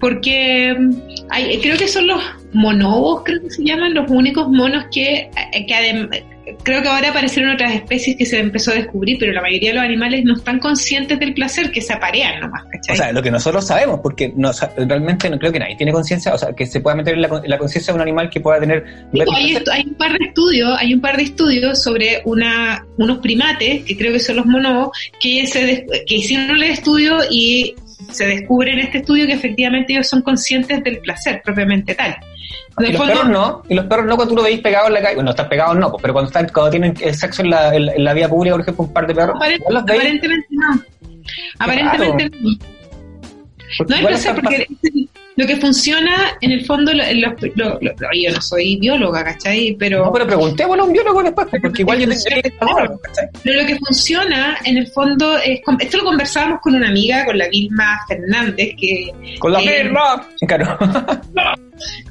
Porque mm, hay, creo que son los monobos, creo que se llaman, los únicos monos que, eh, que adem- creo que ahora aparecieron otras especies que se empezó a descubrir, pero la mayoría de los animales no están conscientes del placer, que se aparean nomás, ¿cachai? O sea, lo que nosotros sabemos, porque no, realmente no creo que nadie tiene conciencia, o sea, que se pueda meter en la, la conciencia de un animal que pueda tener... Sí, hay, un par de estudios, hay un par de estudios sobre una, unos primates, que creo que son los monobos, que se que hicieron el estudio y se descubre en este estudio que efectivamente ellos son conscientes del placer propiamente tal. Y los fondo- perros no, y los perros no cuando tú lo veis pegado en la calle, bueno, están pegados no, pues, pero cuando están cuando tienen sexo en la, en, la- en la vía pública, por ejemplo, un par de perros, Aparent- igual los veis, aparentemente no. Aparentemente no. porque No placer están porque lo que funciona en el fondo, lo- lo- lo- yo no soy bióloga, ¿cachai? Pero... No, pero preguntémosle a un biólogo después, porque igual yo tendría que lo que funciona, en el fondo, es. Esto lo conversábamos con una amiga, con la Vilma Fernández, que. Con la Eh, firma. Claro. *laughs*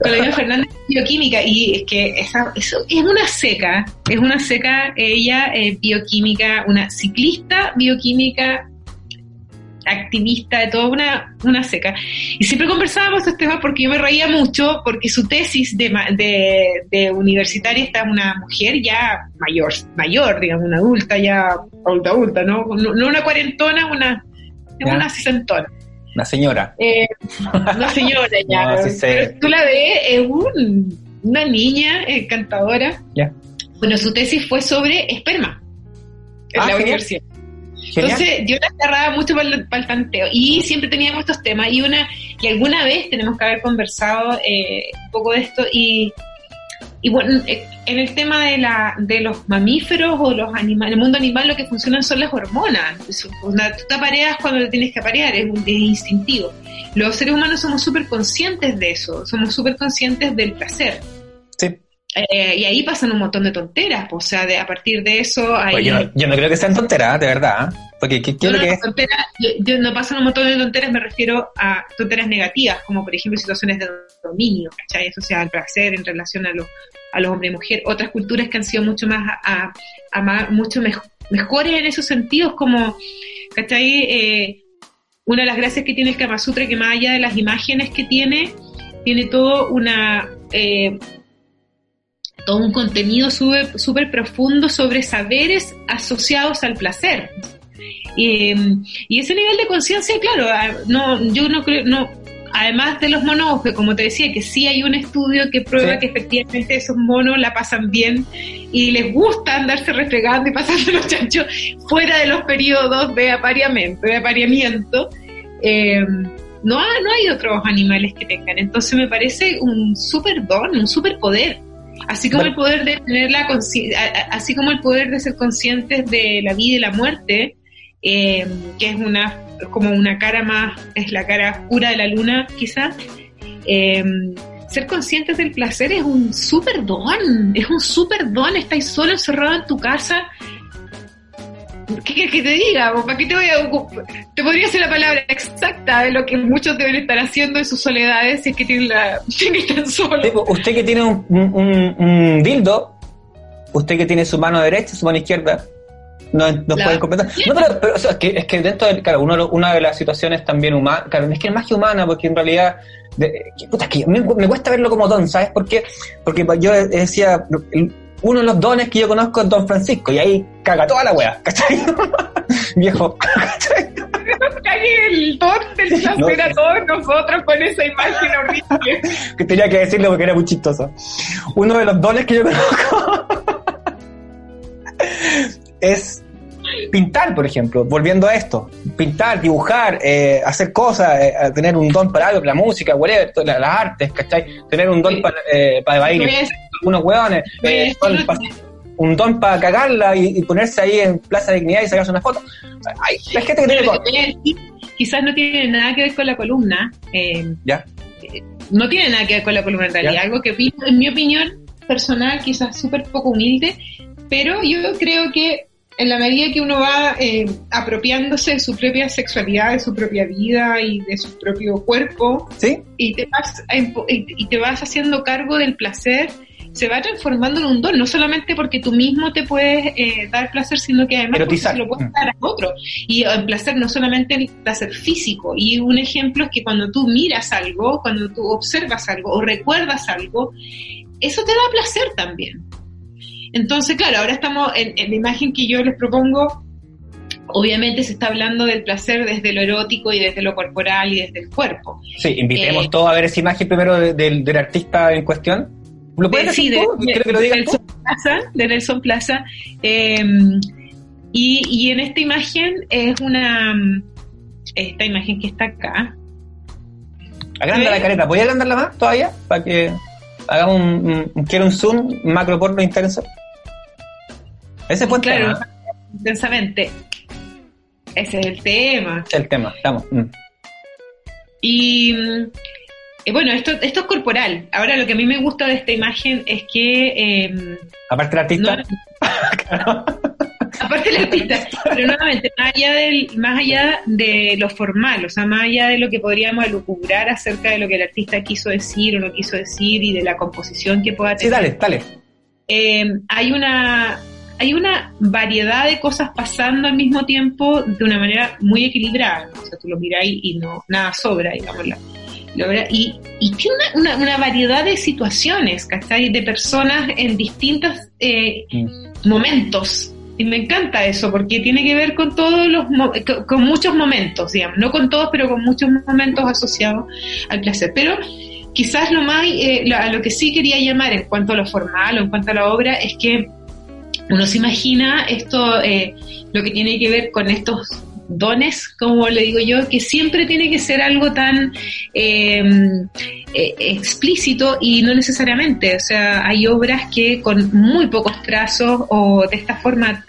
Con la Vilma Fernández de bioquímica, y es que esa, eso es una seca, es una seca, ella, eh, bioquímica, una ciclista bioquímica, activista de toda una, una seca. Y siempre conversábamos estos temas porque yo me reía mucho, porque su tesis de, de, de universitaria está una mujer ya mayor, mayor, digamos, una adulta ya, adulta, adulta, ¿no? No, una cuarentona, una, Ya. una sesentona. La señora. Eh, una señora *laughs* ya. No, sí sé. pero tú la ves, es un- una niña encantadora. Ya. Bueno, su tesis fue sobre esperma en Ah, la universidad. Genial. Entonces yo la agarraba mucho para el, para el tanteo y siempre teníamos estos temas y una y alguna vez tenemos que haber conversado eh, un poco de esto y, y bueno, eh, en el tema de, la, de los mamíferos o los animales, el mundo animal lo que funcionan son las hormonas. Una- tú te apareas cuando te tienes que aparear, es, un, es instintivo. Los seres humanos somos súper conscientes de eso, somos súper conscientes del placer. Sí. Eh, y ahí pasan un montón de tonteras, pues, o sea, de, a partir de eso... Hay, Pues yo, yo no creo que sean tonteras, de verdad. ¿eh? Porque, ¿qué, qué es no, lo no, que yo, yo no pasan un montón de tonteras, me refiero a tonteras negativas, como por ejemplo situaciones de dominio, ¿cachai? Eso sea el placer en relación a los, a los hombres y mujeres. Otras culturas que han sido mucho más, a, a- a más- mucho mej- mejores en esos sentidos, como, ¿cachai? Eh, una de las gracias que tiene el Kama Sutra, que más allá de las imágenes que tiene, tiene todo una... eh, todo un contenido súper profundo sobre saberes asociados al placer. Y, y ese nivel de conciencia, claro, no, yo no creo, no, además de los monos, que como te decía, que sí hay un estudio que prueba Sí. que efectivamente esos monos la pasan bien y les gusta andarse refregando y pasando los chanchos fuera de los periodos de apareamiento, de apareamiento. Eh, no, ha- no hay otros animales que tengan. Entonces me parece un super don, un super poder. Así como el poder de tener la así como el poder de ser conscientes de la vida y la muerte, eh, que es una como una cara más, es la cara oscura de la luna, quizás. Eh, ser conscientes del placer es un súper don, es un súper don, estáis solo encerrado en tu casa. *laughs* ¿Qué quieres que te diga? ¿Para qué te voy a ocupar? Te podría decir la palabra exacta de lo que muchos deben estar haciendo en sus soledades si es que tienen la, *laughs* si es que están solos. Usted que tiene un, un- un- un dildo, usted que tiene su mano derecha, su mano izquierda, no, no pueden completar. *laughs* No, pero, pero, o sea, es, que, es que dentro del, claro, uno, una de las situaciones también humanas, claro, es que es más que humana, porque en realidad, de- puta, es que me, me cuesta verlo como don, ¿sabes por qué? Porque yo decía, uno de los dones que yo conozco es Don Francisco, y ahí caga toda la wea, ¿cachai? *laughs* Viejo, ¿cachai? Cague el don del placer No. a todos nosotros con esa imagen horrible. *laughs* que tenía que decirlo porque era muy chistoso. Uno de los dones que yo conozco *laughs* es pintar, por ejemplo, volviendo a esto, pintar, dibujar, eh, hacer cosas, eh, tener un don para algo, la música, whatever, las, artes, ¿cachai? Tener un don Sí. para, eh, para bailar, Pues, algunos hueones, eh, don pa- un don para cagarla y, y ponerse ahí en Plaza de Dignidad y sacarse una foto. Hay, la gente que tiene que quizás no tiene nada que ver con la columna, eh, ¿ya? no tiene nada que ver con la columna en realidad, Ya. algo que en mi opinión personal, quizás súper poco humilde, pero yo creo que en la medida que uno va eh, apropiándose de su propia sexualidad, de su propia vida y de su propio cuerpo, ¿Sí? y te vas, y te vas haciendo cargo del placer, se va transformando en un don, no solamente porque tú mismo te puedes eh, dar placer, sino que además porque se lo puedes Mm. dar a otro. Y el placer no solamente el placer físico, y un ejemplo es que cuando tú miras algo, cuando tú observas algo o recuerdas algo, eso te da placer también. Entonces, claro, ahora estamos en, en la imagen que yo les propongo, obviamente se está hablando del placer desde lo erótico y desde lo corporal y desde el cuerpo. Sí, invitemos Eh, todos a ver esa imagen primero de- del, del artista en cuestión. ¿Lo puedes Eh, decir de, tú? de- Quiero que lo de digas tú. Nelson Plaza, de Nelson Plaza. Eh, y, y en esta imagen es una, esta imagen que está acá. Agranda ¿Eh? la careta. ¿Voy a agrandarla más todavía? Para que hagamos un, un, quiero un zoom macro porno intenso. Ese fue el Claro, tema. intensamente. Ese es el tema. Es el tema. Estamos. mm. Y eh, bueno, esto, esto es corporal. Ahora lo que a mí me gusta de esta imagen es que eh, Aparte del artista. No, *laughs* aparte del artista, pero nuevamente, más allá, del, más allá de lo formal, o sea, más allá de lo que podríamos lucubrar acerca de lo que el artista quiso decir o no quiso decir y de la composición que pueda sí, tener, dale, dale. eh, hay una hay una variedad de cosas pasando al mismo tiempo de una manera muy equilibrada. ¿no? O sea, tú lo miras y, no nada sobra, digamos. Y, y tiene una, una, una variedad de situaciones, ¿cachai? De personas en distintos eh, Mm. momentos. Y me encanta eso, porque tiene que ver con todos los con, con muchos momentos, digamos, no con todos, pero con muchos momentos asociados al placer. Pero quizás lo más, eh, lo- a lo que sí quería llamar en cuanto a lo formal o en cuanto a la obra es que uno se imagina esto, eh, lo que tiene que ver con estos dones, como le digo yo, que siempre tiene que ser algo tan eh, eh, explícito y no necesariamente. O sea, hay obras que con muy pocos trazos o de esta forma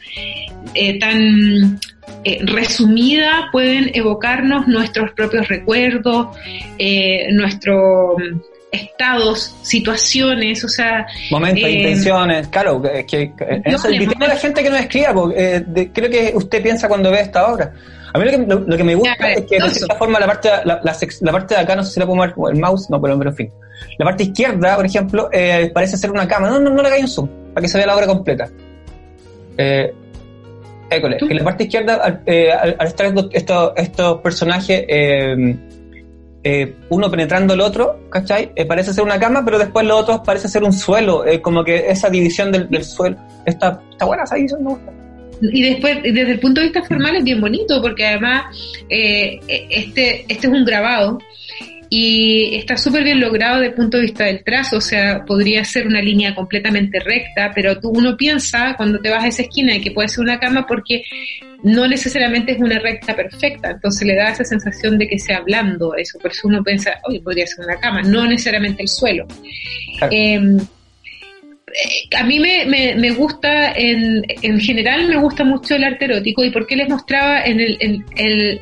eh, tan eh, resumida pueden evocarnos nuestros propios recuerdos, nuestros mm, estados, situaciones, o sea, Momentos, Eh, intenciones. Claro, es que que- eso invitemos a la gente que nos escriba, porque eh, de- creo que usted piensa cuando ve esta obra. A mí lo que, lo, lo que me gusta Ya, es que de cierta forma la parte, la, la, sex- la parte de acá, no sé si la puedo mover el mouse, no, pero, pero en fin. La parte izquierda, por ejemplo, eh, parece ser una cama. No, no, no le hagáis un zoom, para que se vea la obra completa. Eh, école, en la parte izquierda, al, eh, al- al estar estos, estos, estos personajes, eh, eh, uno penetrando al otro, ¿cachai? Eh, parece ser una cama, pero después los otros parece ser un suelo, eh, como que esa división del, suelo. Está, está buena esa división, me gusta. y después desde el punto de vista formal es bien bonito porque además eh, este este es un grabado y está súper bien logrado desde el punto de vista del trazo, o sea, podría ser una línea completamente recta, pero tú uno piensa cuando te vas a esa esquina de que puede ser una cama porque no necesariamente es una recta perfecta, entonces le da esa sensación de que sea blando eso, por eso uno piensa, oye, podría ser una cama, no necesariamente el suelo. Claro. Eh, a mí me, me, me gusta, en, en general me gusta mucho el arte erótico y por qué les mostraba en, el, en, el,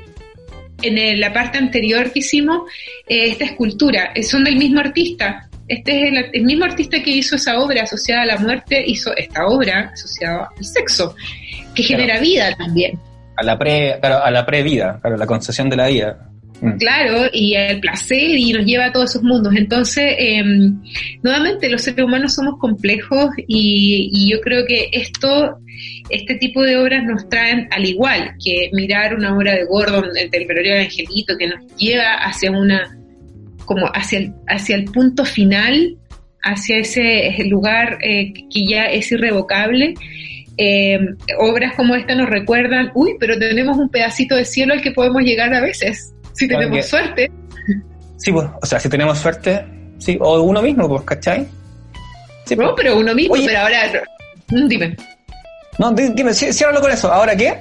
en el- la parte anterior que hicimos eh, esta escultura. Eh, son del mismo artista. Este es el, el mismo artista que hizo esa obra asociada a la muerte, hizo esta obra asociada al sexo, que Claro. genera vida también. A la pre, claro, a la pre-vida, claro, la concesión de la vida. Mm. Claro, y el placer y nos lleva a todos esos mundos. Entonces, eh, nuevamente, los seres humanos somos complejos y, y yo creo que esto, este tipo de obras nos traen al igual que mirar una obra de Gordon, del del Velorio del Angelito, que nos lleva hacia una, como hacia el, hacia el punto final, hacia ese lugar eh, que ya es irrevocable. Eh, obras como esta nos recuerdan, uy, pero tenemos un pedacito de cielo al que podemos llegar a veces, si tenemos suerte. Sí, pues, o sea, si tenemos suerte, sí, o uno mismo, pues, ¿cachai? Sí, No, pues. pero uno mismo, Oye. pero ahora, Mm, dime. No, di- dime, ciérralo con eso. ¿Ahora qué?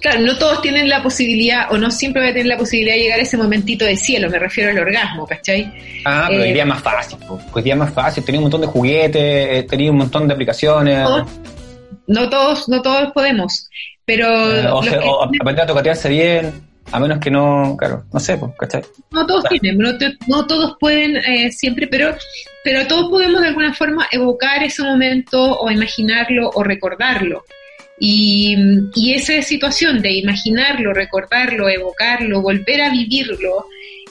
Claro, no todos tienen la posibilidad, o no siempre va a tener la posibilidad de llegar a ese momentito de cielo, me refiero al orgasmo, ¿cachai? Ah, pero Eh, hoy día más fácil, pues. Día más fácil. Tenía un montón de juguetes, eh, tenía un montón de aplicaciones. No todos, no todos podemos, pero eh, o, los se- que o aprender a tocatearse bien, a menos que no, claro, no sé, pues, ¿cachai? no todos tienen, no, te- no todos pueden eh, siempre, pero, pero todos podemos de alguna forma evocar ese momento o imaginarlo o recordarlo. Y, y esa situación de imaginarlo, recordarlo, evocarlo, volver a vivirlo,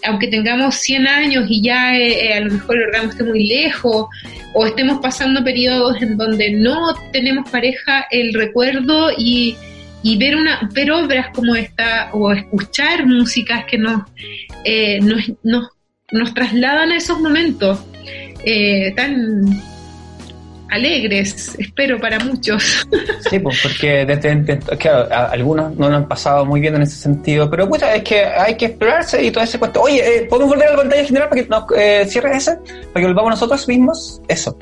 aunque tengamos 100 años y ya eh, eh, a lo mejor el orgasmo esté muy lejos o estemos pasando periodos en donde no tenemos pareja, el recuerdo y, y ver una ver obras como esta o escuchar músicas que nos eh, nos, nos, trasladan a esos momentos eh, tan alegres, espero para muchos. *laughs* Sí, pues, porque desde, desde- claro, algunos no lo han pasado muy bien en ese sentido, pero puta, es que hay que explorarse y todo ese cuento. Oye, eh, ¿podemos volver a la pantalla general para que nos eh, cierres ese? Para que volvamos nosotros mismos. Eso.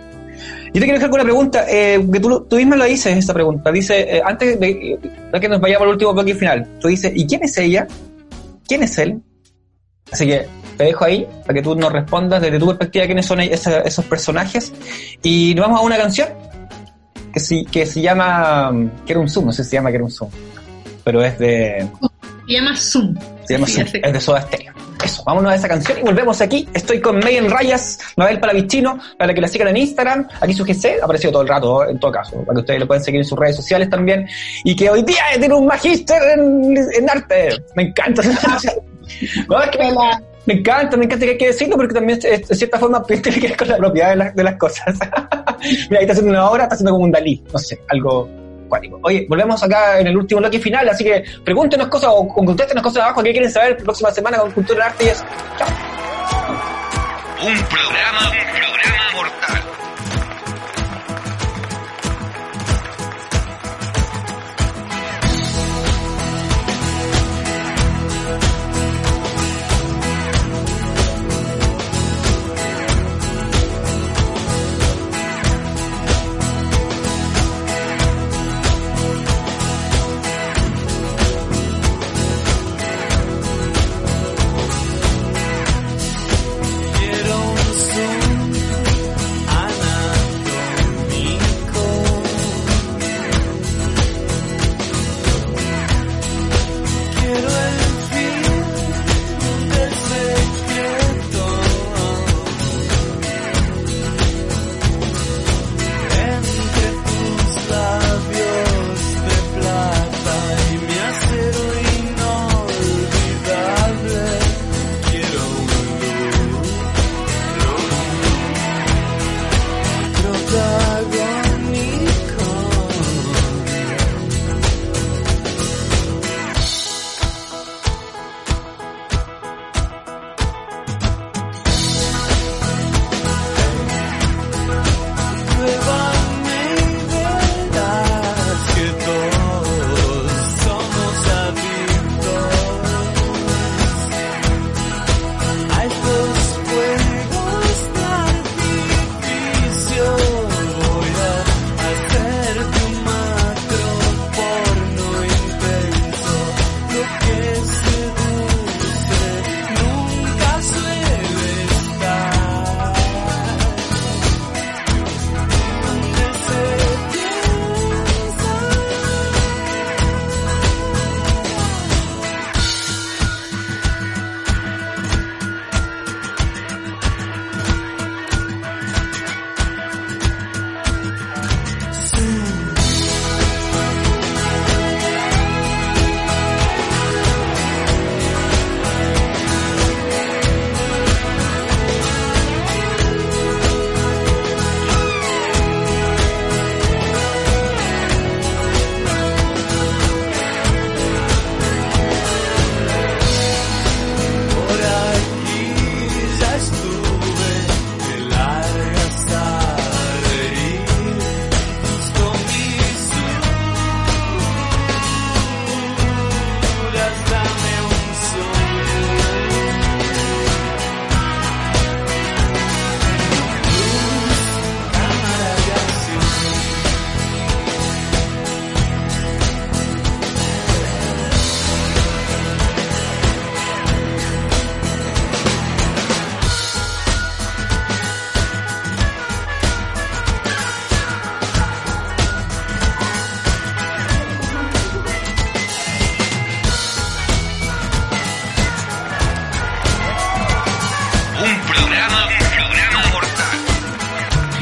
Yo te quiero dejar con una pregunta, eh, que tú, tú misma la dices, esta pregunta. Dice, eh, antes de, de que nos vayamos al último bloque final, tú dices, ¿y quién es ella? ¿Quién es él? Así que te dejo ahí para que tú nos respondas desde tu perspectiva quiénes son esa- esos personajes. Y nos vamos a una canción que, sí, que se llama mm, Quiero un Zoom, no sé si se llama Quiero un Zoom, pero es de, Se llama Zoom. se llama Sí, Zoom, es de Soda Stereo. Eso, vámonos a esa canción y volvemos aquí. Estoy con Megan Rayas, Mabel Palavicino, para que la sigan en Instagram. Aquí su GC, ha aparecido todo el rato, en todo caso, para que ustedes lo puedan seguir en sus redes sociales también. Y que hoy día tiene un magíster en, en arte. Me encanta. *laughs* No, es que me, me encanta, me encanta que hay que decirlo porque también de cierta forma tiene que ver con la propiedad de, las- de las cosas. *laughs* Mira, ahí está haciendo una obra, está haciendo como un Dalí, no sé, algo Oye, volvemos acá en el último bloque final, así que pregúntenos cosas o, o contéstenos cosas abajo que quieren saber la próxima semana con Cultura, Arte y eso. Chao. Un programa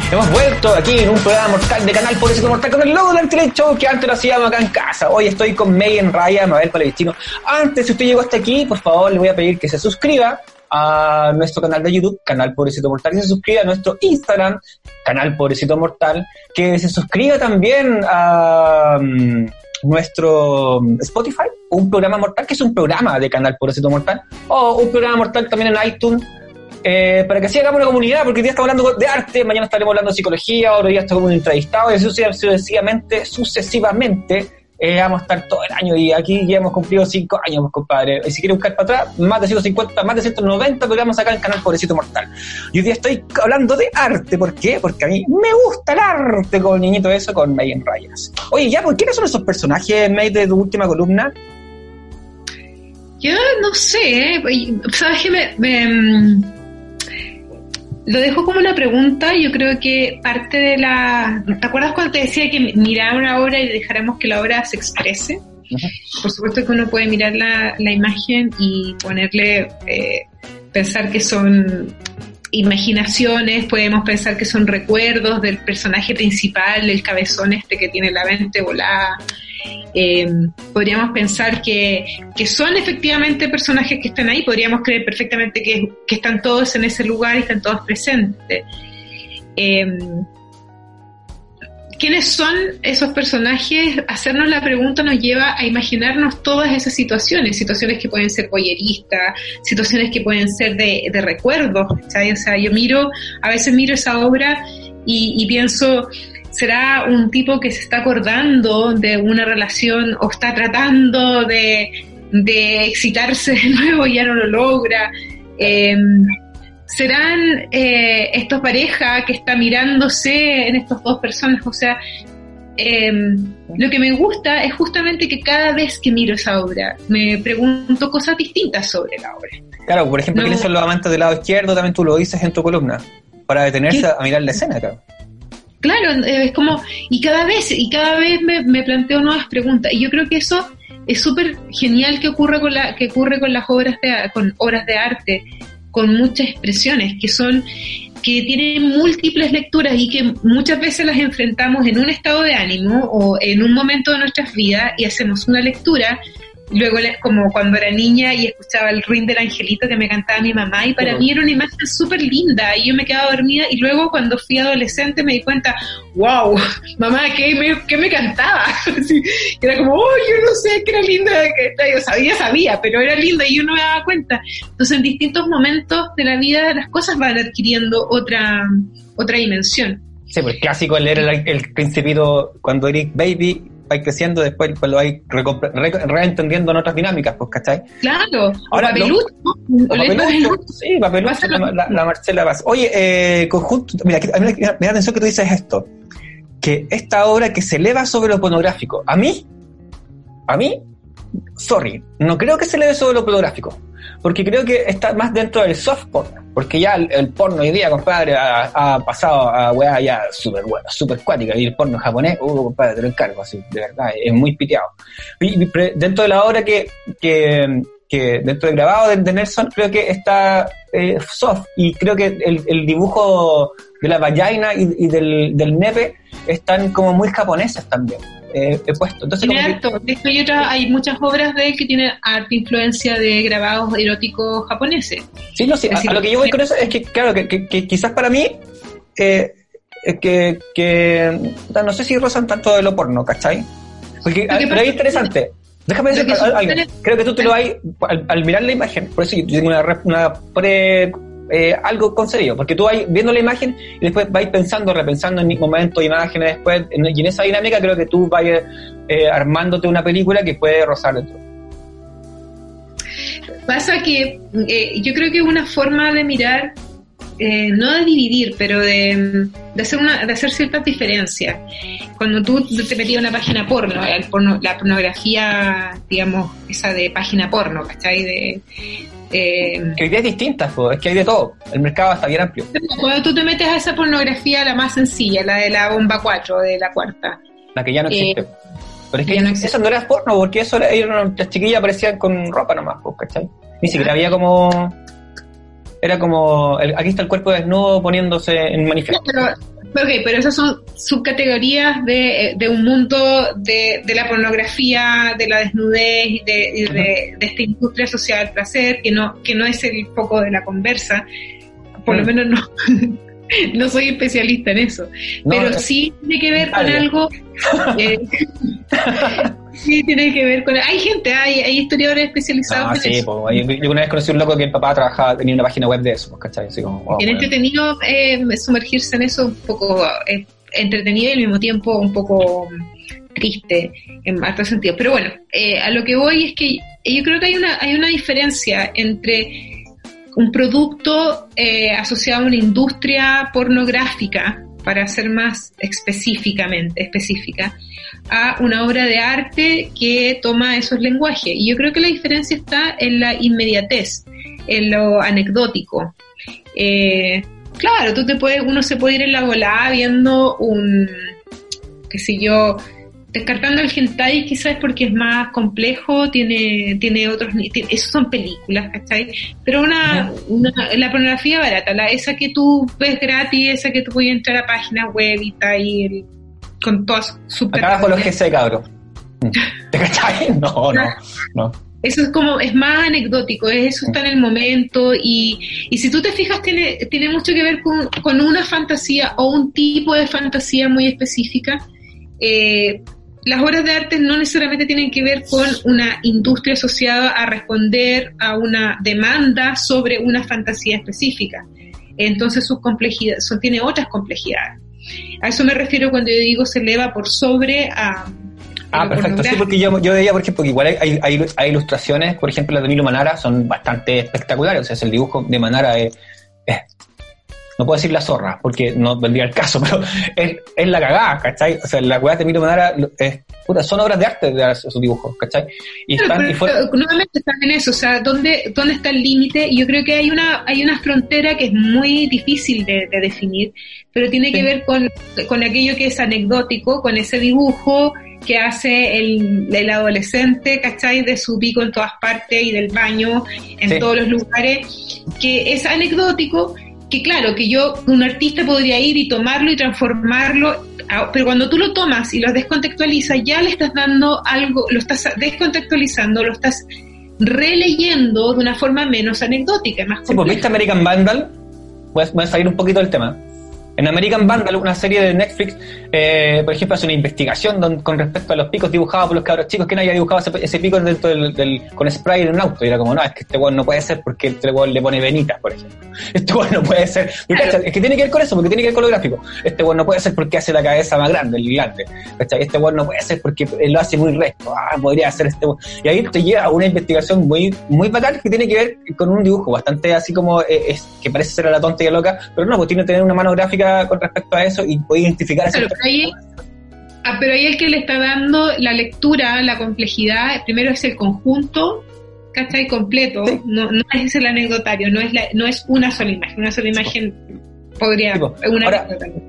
Hemos vuelto aquí en un programa mortal de Canal Por eso Mortal con el logo del Antilate Show que antes lo hacíamos acá en casa. Hoy estoy con Megan Raya, Mabel Palestino. Antes, si usted llegó hasta aquí, por favor, le voy a pedir que se suscriba a nuestro canal de YouTube, Canal Pobrecito Mortal, que se suscriba a nuestro Instagram, Canal Pobrecito Mortal, que se suscriba también a mm, nuestro Spotify, un programa mortal, que es un programa de Canal Pobrecito Mortal, o un programa mortal también en iTunes, eh, para que así hagamos una comunidad, porque hoy día estamos hablando de arte, mañana estaremos hablando de psicología, otro día estamos entrevistados, y así sucesivamente, sucesivamente, eh, vamos a estar todo el año y aquí ya hemos cumplido cinco años, pues, compadre. Y si quiere buscar para atrás, más de 150, más de 190 programas acá en el canal Pobrecito Mortal. Y hoy día estoy hablando de arte, ¿por qué? Porque a mí me gusta el arte con el niñito eso, con May en rayas. Oye, ya, ¿por quiénes son esos personajes, May, de tu última columna? Yo no sé, ¿eh? ¿sabes qué? Me, me, mm, lo dejo como una pregunta, yo creo que parte de la... ¿Te acuerdas cuando te decía que mirar una obra y dejáramos que la obra se exprese? Por supuesto que uno puede mirar la, la imagen y ponerle, eh, pensar que son imaginaciones, podemos pensar que son recuerdos del personaje principal, el cabezón este que tiene la mente volada. Eh, podríamos pensar que, que, son efectivamente personajes que están ahí, podríamos creer perfectamente que, que están todos en ese lugar y están todos presentes. Eh, ¿Quiénes son esos personajes? Hacernos la pregunta nos lleva a imaginarnos todas esas situaciones, situaciones que pueden ser boyeristas, situaciones que pueden ser de, de recuerdos. O sea, yo miro, a veces miro esa obra y, y pienso, será un tipo que se está acordando de una relación o está tratando de, de excitarse de *laughs* nuevo y ya no lo logra. Eh, serán eh, estas parejas que está mirándose en estas dos personas, o sea, eh, lo que me gusta es justamente que cada vez que miro esa obra me pregunto cosas distintas sobre la obra. Claro, por ejemplo, No. ¿quiénes son los amantes del lado izquierdo? También tú lo dices en tu columna, para detenerse ¿Qué? a mirar la escena, claro. Claro, eh, es como, y cada vez, y cada vez me, me planteo nuevas preguntas, y yo creo que eso es súper genial que ocurra con la, que ocurre con las obras de, con obras de arte, con muchas expresiones, que son, que tienen múltiples lecturas y que muchas veces las enfrentamos en un estado de ánimo o en un momento de nuestras vidas y hacemos una lectura Luego, como cuando era niña y escuchaba el ruin del angelito que me cantaba mi mamá, y para mí era una imagen súper linda, y yo me quedaba dormida, y luego cuando fui adolescente me di cuenta, wow, mamá, ¿qué me, qué me cantaba? *laughs* Así, era como, oh, yo no sé, que era linda, que yo sabía, sabía, pero era linda y yo no me daba cuenta. Entonces, en distintos momentos de la vida, las cosas van adquiriendo otra, otra dimensión. Sí, pues clásico leer el, el principito cuando eres baby, vais creciendo, después pues, lo vais re- reentendiendo en otras dinámicas, pues, ¿cachai? Claro, Ahora, sí, Papelucho, la, la- mismo. la Marcela Vaz. Oye, eh, conjunto, mira, a mí me, da atención que tú dices esto, que esta obra que se eleva sobre lo pornográfico, a mí, a mí, sorry, no creo que se eleve sobre lo pornográfico, porque creo que está más dentro del soft porno, porque ya el, porno hoy día, compadre, ha, pasado a weá ya súper bueno, súper cuática, y el porno japonés, uh, compadre, te lo encargo, así, de verdad, es muy piteado. Dentro de la obra que, que, que dentro del grabado de, de Nelson, creo que está eh, soft, y creo que el, el dibujo de la vagina y, y del, del nepe están como muy japoneses también. eh, he puesto. Entonces, Tiene que- harto. Hay, otras- hay muchas obras de él que tienen harta influencia de grabados eróticos japoneses. Sí, no, sí, a, a lo que yo voy con eso es que, claro, que, que- que quizás para mí, eh, que, que no sé si rozan tanto de lo porno, ¿cachai? Porque, Lo pero es interesante. Déjame decir que algo. Creo que tú te lo vas, al, al mirar la imagen, por eso yo tengo una, una pre, eh, algo concebido, porque tú vas viendo la imagen y después vais pensando, repensando en momentos, imágenes, después, en- y en esa dinámica creo que tú vas eh, armándote una película que puede rozar dentro. Pasa que eh, yo creo que una forma de mirar, eh, no de dividir, pero de, de hacer una, de hacer ciertas diferencias. Cuando tú te metías una página porno, el porno, la pornografía, digamos, esa de página porno, ¿cachai? De, eh, Que hoy día es distinta, es que hay de todo. El mercado está bien amplio. cuando tú te metes a esa pornografía, la más sencilla, la de la bomba 4, de la cuarta, La que ya no Eh, existe. Pero es que ya no existe. eso no era porno, porque eso era, las chiquillas aparecían con ropa nomás, pues, ¿cachai? Ni siquiera había como... Era como... el- aquí está el cuerpo desnudo poniéndose en manifiesto. Pero, Ok, pero esas son subcategorías de, de un mundo de, de la pornografía, de la desnudez y de, y de, de esta industria asociada al placer, que no, que no es el foco de la conversa. Por lo menos no, *laughs* no soy especialista en eso. No, pero no. sí tiene que ver con algo. eh, *laughs* sí tiene que ver con. Hay gente, hay, hay historiadores especializados Ah, en sí, eso. yo, yo una vez conocí a un loco que el papá trabajaba, tenía una página web de eso, pues, ¿cachai? Así como, wow, bueno. entretenido eh, sumergirse en eso, un poco eh, entretenido y al mismo tiempo un poco mm, triste en otros sentidos. Pero bueno, eh, a lo que voy es que yo creo que hay una, hay una diferencia entre un producto eh, asociado a una industria pornográfica, para ser más específicamente específica, a una obra de arte que toma esos lenguajes. Y yo creo que la diferencia está en la inmediatez, en lo anecdótico. Eh, claro, tú te puedes, uno se puede ir en la volada viendo un, qué sé yo, descartando el hentai quizás porque es más complejo, tiene, tiene otros, tiene- esos son películas, ¿cachai? Pero una, una- la pornografía barata, la, esa que tú ves gratis, esa que tú puedes entrar a páginas web y está ahí el- con todas sus Acá abajo los GC, cabrón. Mm. *laughs* ¿Te cachai? *laughs* No, no, no. Eso es como, es más anecdótico, es- eso está en el momento y, y si tú te fijas tiene, tiene mucho que ver con, con una fantasía o un tipo de fantasía muy específica. Eh, las obras de arte no necesariamente tienen que ver con una industria asociada a responder a una demanda sobre una fantasía específica. Entonces sus complejidades, son, tiene otras complejidades. A eso me refiero cuando yo digo se eleva por sobre a... Ah, perfecto. Sí, porque yo, yo veía, por ejemplo, que igual hay, hay, hay ilustraciones, por ejemplo, las de Milo Manara son bastante espectaculares. O sea, es el dibujo de Manara es, es- no puedo decir la zorra, porque no vendría el caso, *laughs* pero es, es la cagada, ¿cachai? O sea, las weas de Milo Manara es, puta, son obras de arte de sus dibujos, ¿cachai? Y están, y pero, fue, pero nuevamente están en eso, o sea, ¿dónde, dónde está el límite? Y Yo creo que hay una, hay una frontera que es muy difícil de, de definir, pero tiene que Sí. ver con, con aquello que es anecdótico, con ese dibujo que hace el, el adolescente, ¿cachai? De su pico en todas partes y del baño en Sí. todos los lugares, que es anecdótico, que claro, que yo, un artista podría ir y tomarlo y transformarlo, a- pero cuando tú lo tomas y lo descontextualizas, ya le estás dando algo, lo estás descontextualizando, lo estás releyendo de una forma menos anecdótica, más Sí, pues viste American Vandal, voy a, voy a salir un poquito del tema. En American Vandal, una serie de Netflix, eh, por ejemplo, hace una investigación don- con respecto a los picos dibujados por los cabros chicos. ¿Quién había dibujado ese, ese pico dentro del, del- con spray en un auto? Y era como, no, es que este weón no puede ser porque este weón le pone venitas, por ejemplo. *laughs* Este weón no puede ser. Es que tiene que ver con eso, porque tiene que ver con lo gráfico. Este weón no puede ser porque hace la cabeza más grande, el. ¿cachai? Este weón no puede ser porque lo hace muy recto. Ah, podría ser este weón. Y ahí te lleva a una investigación muy, muy bacán que tiene que ver con un dibujo bastante así como, eh, es, que parece ser a la tonta y a loca, pero no, pues tiene que tener una mano gráfica con respecto a eso y puede identificar Claro, pero ahí, ah, pero ahí el que le está dando la lectura, la complejidad, primero es el conjunto, ¿cachai? Completo, Sí. no, no es el anecdotario, no es, la, no es una sola imagen, una sola imagen podría... Sí, po. una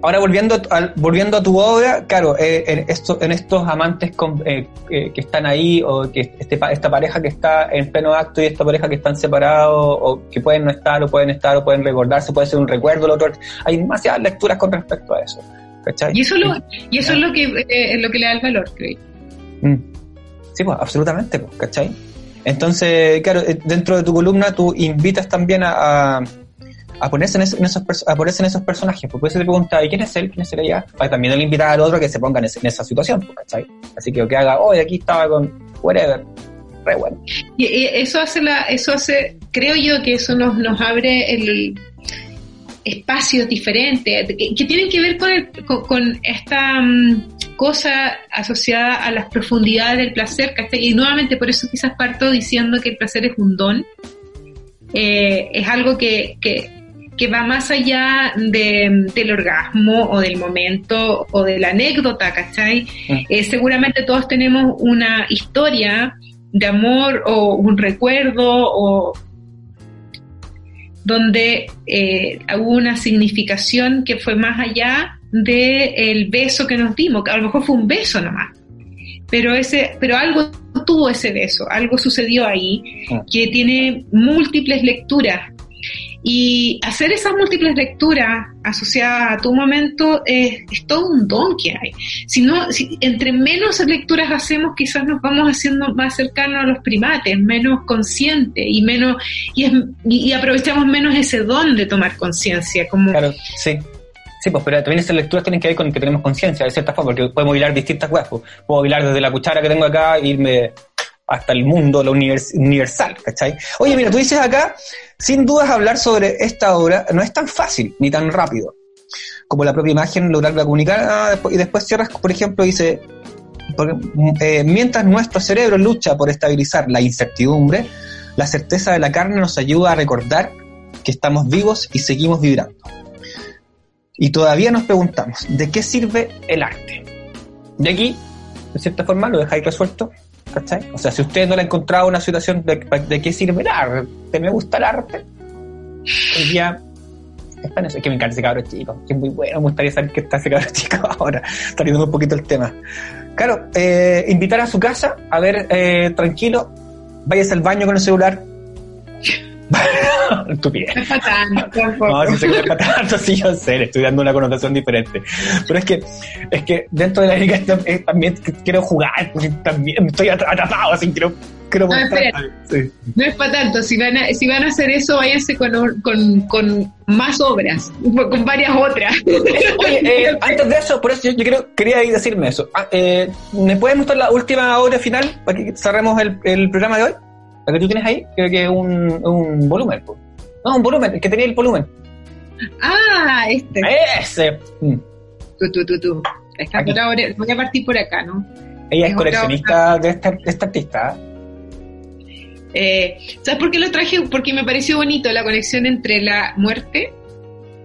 Ahora- volviendo a, volviendo a tu obra, claro, eh, en, esto, en estos amantes con- eh, eh, que están ahí, o que este, esta pareja que está en pleno acto y esta pareja que están separados, o que pueden no estar, o pueden estar, o pueden recordarse, puede ser un recuerdo, lo otro. Hay demasiadas lecturas con respecto a eso. ¿Cachai? Y eso, lo, y eso es lo que, es lo que le da el valor, creo. Mm. Sí, pues, absolutamente, pues, ¿cachai? Entonces, claro, dentro de tu columna tú invitas también a, a, a ponerse, en, es- en esos, a ponerse en esos personajes. Pues, por eso te pregunta, ¿y quién es él? ¿Quién es él allá? Para también le invitar al otro que se ponga en, ese- en esa situación, pues, ¿cachai? Así que que haga, hoy aquí estaba con whatever. Re bueno. Y, y eso hace la, eso hace, creo yo que eso nos, nos abre el espacios diferentes que, que tienen que ver con, el- con, con esta mm, cosa asociada a las profundidades del placer, ¿cachai? Y nuevamente por eso quizás parto diciendo que el placer es un don, Eh, es algo que, que, que va más allá de- del orgasmo o del momento o de la anécdota, ¿cachai? Mm. Eh, seguramente todos tenemos una historia de amor o un recuerdo o donde eh, hubo una significación que fue más allá del beso que nos dimos, que a lo mejor fue un beso nomás, pero ese, pero algo tuvo ese beso, algo sucedió ahí Mm. que tiene múltiples lecturas Y hacer esas múltiples lecturas asociadas a tu momento es, todo un don que hay. Si no, si, entre menos lecturas hacemos, quizás nos vamos haciendo más cercanos a los primates, menos conscientes y menos y, es- y- aprovechamos menos ese don de tomar conciencia. Como Claro, sí. Sí, pues, pero también esas lecturas tienen que ver con que tenemos conciencia, de cierta forma, porque podemos hilar distintas cosas. pues. Puedo hilar desde la cuchara que tengo acá irme hasta el mundo, lo univers- universal, ¿cachai? Oye, mira, tú dices acá, sin dudas hablar sobre esta obra no es tan fácil ni tan rápido como la propia imagen lograrla comunicar. ah, y después cierras, por ejemplo, dice, eh, mientras nuestro cerebro lucha por estabilizar la incertidumbre, la certeza de la carne nos ayuda a recordar que estamos vivos y seguimos vibrando. Y todavía nos preguntamos, ¿de qué sirve el arte? De aquí, de cierta forma, lo dejáis resuelto. ¿Cachai? O sea, si usted no le ha encontrado una situación de, de qué sirve el arte, me gusta el arte, hoy día está. Es que me encanta ese cabro chico, que es muy bueno, me gustaría saber qué está ese cabro *laughs* chico ahora, saliendo un poquito el tema. Claro, eh, invitar a su casa a ver eh, tranquilo, váyase al baño con el celular. *laughs* Estupidez. no es para tanto, tampoco. No, si se para tanto, sí, yo sé, le estoy dando una connotación diferente. Pero es que, es que dentro de la liga *laughs* eh, también quiero jugar, porque también estoy atra- atrapado, así quiero, quiero No. Sí. No es para tanto, si van, a, si van a hacer eso, váyanse con, con, con más obras, *laughs* con varias otras. Oye, eh, antes de eso, por eso yo, yo quiero, quería decirme eso. Ah, eh, ¿Me puedes mostrar la última obra final para que cerremos el, el programa de hoy? La que tú tienes ahí, creo que es un, un volumen. pues. No, un volumen, el que tenía el volumen. ah, este. Ese. Mm. Tú, tú, tú, tú. Voy a partir por acá, ¿no? Ella es Es otra coleccionista de esta, de esta artista. Eh, ¿Sabes por qué lo traje? Porque me pareció bonito la conexión entre la muerte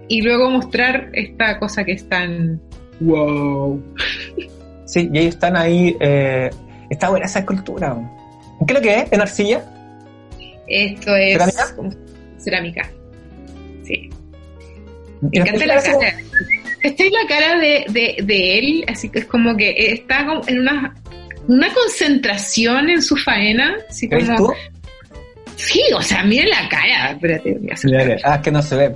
y luego mostrar esta cosa que es tan... ¡Wow! Sí, y ellos están ahí. Eh, está buena esa escultura. ¿Qué es lo que es? ¿En arcilla? Esto es... ¿Cerámica? Cerámica. Sí. Me encanta la cara. Esta es la cara de, de, de él, así que es como que está en una, una concentración en su faena, así ¿Qué ves como... tú? Sí, o sea, mira la cara, espérate, voy a hacer- Mira, Ah, es que no se ve.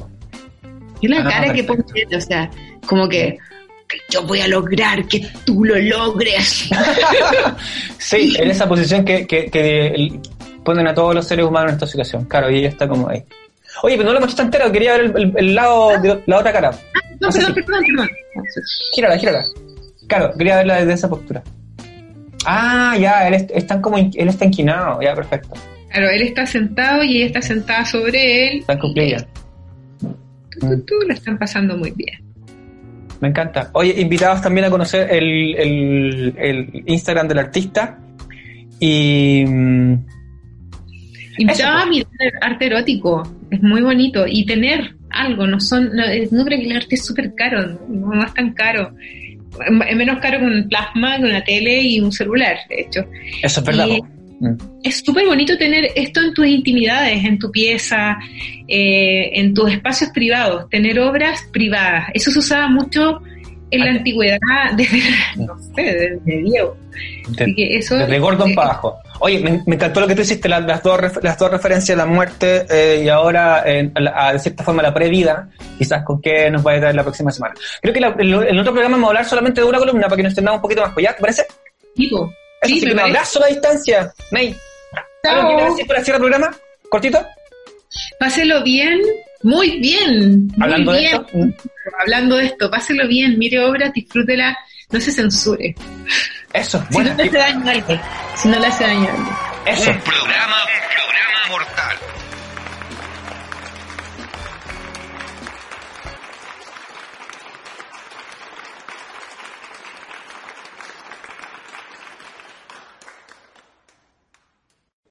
mira Ah, la cara que perfecto. pone o sea, como que, que yo voy a lograr que tú lo logres. *laughs* sí, *laughs* en esa posición que, que, que ponen a todos los seres humanos en esta situación. Claro, y ella está como ahí. Oye, pero no la mostraste entera, quería ver el, el- el lado de la otra cara. No, No perdón, perdón, perdón. Gírala, gírala. Claro, quería verla desde esa postura. Ah, ya, él, es- están como, él está inquinado, ya, perfecto. Claro, él está sentado y ella está sentada sobre él. Está en cuclillas. Tú, tú, tú, la están pasando muy bien. Me encanta. Oye, invitados también a conocer el, el, el Instagram del artista. Y. mm, Invitaba Eso, a mirar arte erótico, es muy bonito. Y tener algo, no son, no, es- no creo que el arte es súper caro, no, es tan caro. Es menos caro que un plasma, que una tele y un celular, de hecho. Eso es verdad. Y-. Mm. Es súper bonito tener esto en tus intimidades, en tu pieza, eh, en tus espacios privados, tener obras privadas. Eso se usaba mucho en la antigüedad, desde, no sé, desde medievo. Así que eso, Desde Gordon eh, para abajo. Oye, me, me encantó lo que tú hiciste, las, las dos, las dos referencias a la muerte eh, y ahora, eh, a, a, de cierta forma, la previda. Quizás con qué nos va a traer la próxima semana. Creo que la- en el, el otro programa vamos a hablar solamente de una columna para que nos entendamos un poquito más. Pues ¿Ya? ¿Te parece? tipo, Eso Sí, sí, me un abrazo a la distancia. May. ¿Algo quieras decir para cierre el programa? ¿Cortito? Páselo bien, muy bien, muy Hablando de esto. Hablando de esto, páselo bien, mire obras, disfrútela, no se censure. Eso, Si bueno. no le hace daño a alguien, si no le hace daño a alguien. Eso. Un programa, un programa mortal.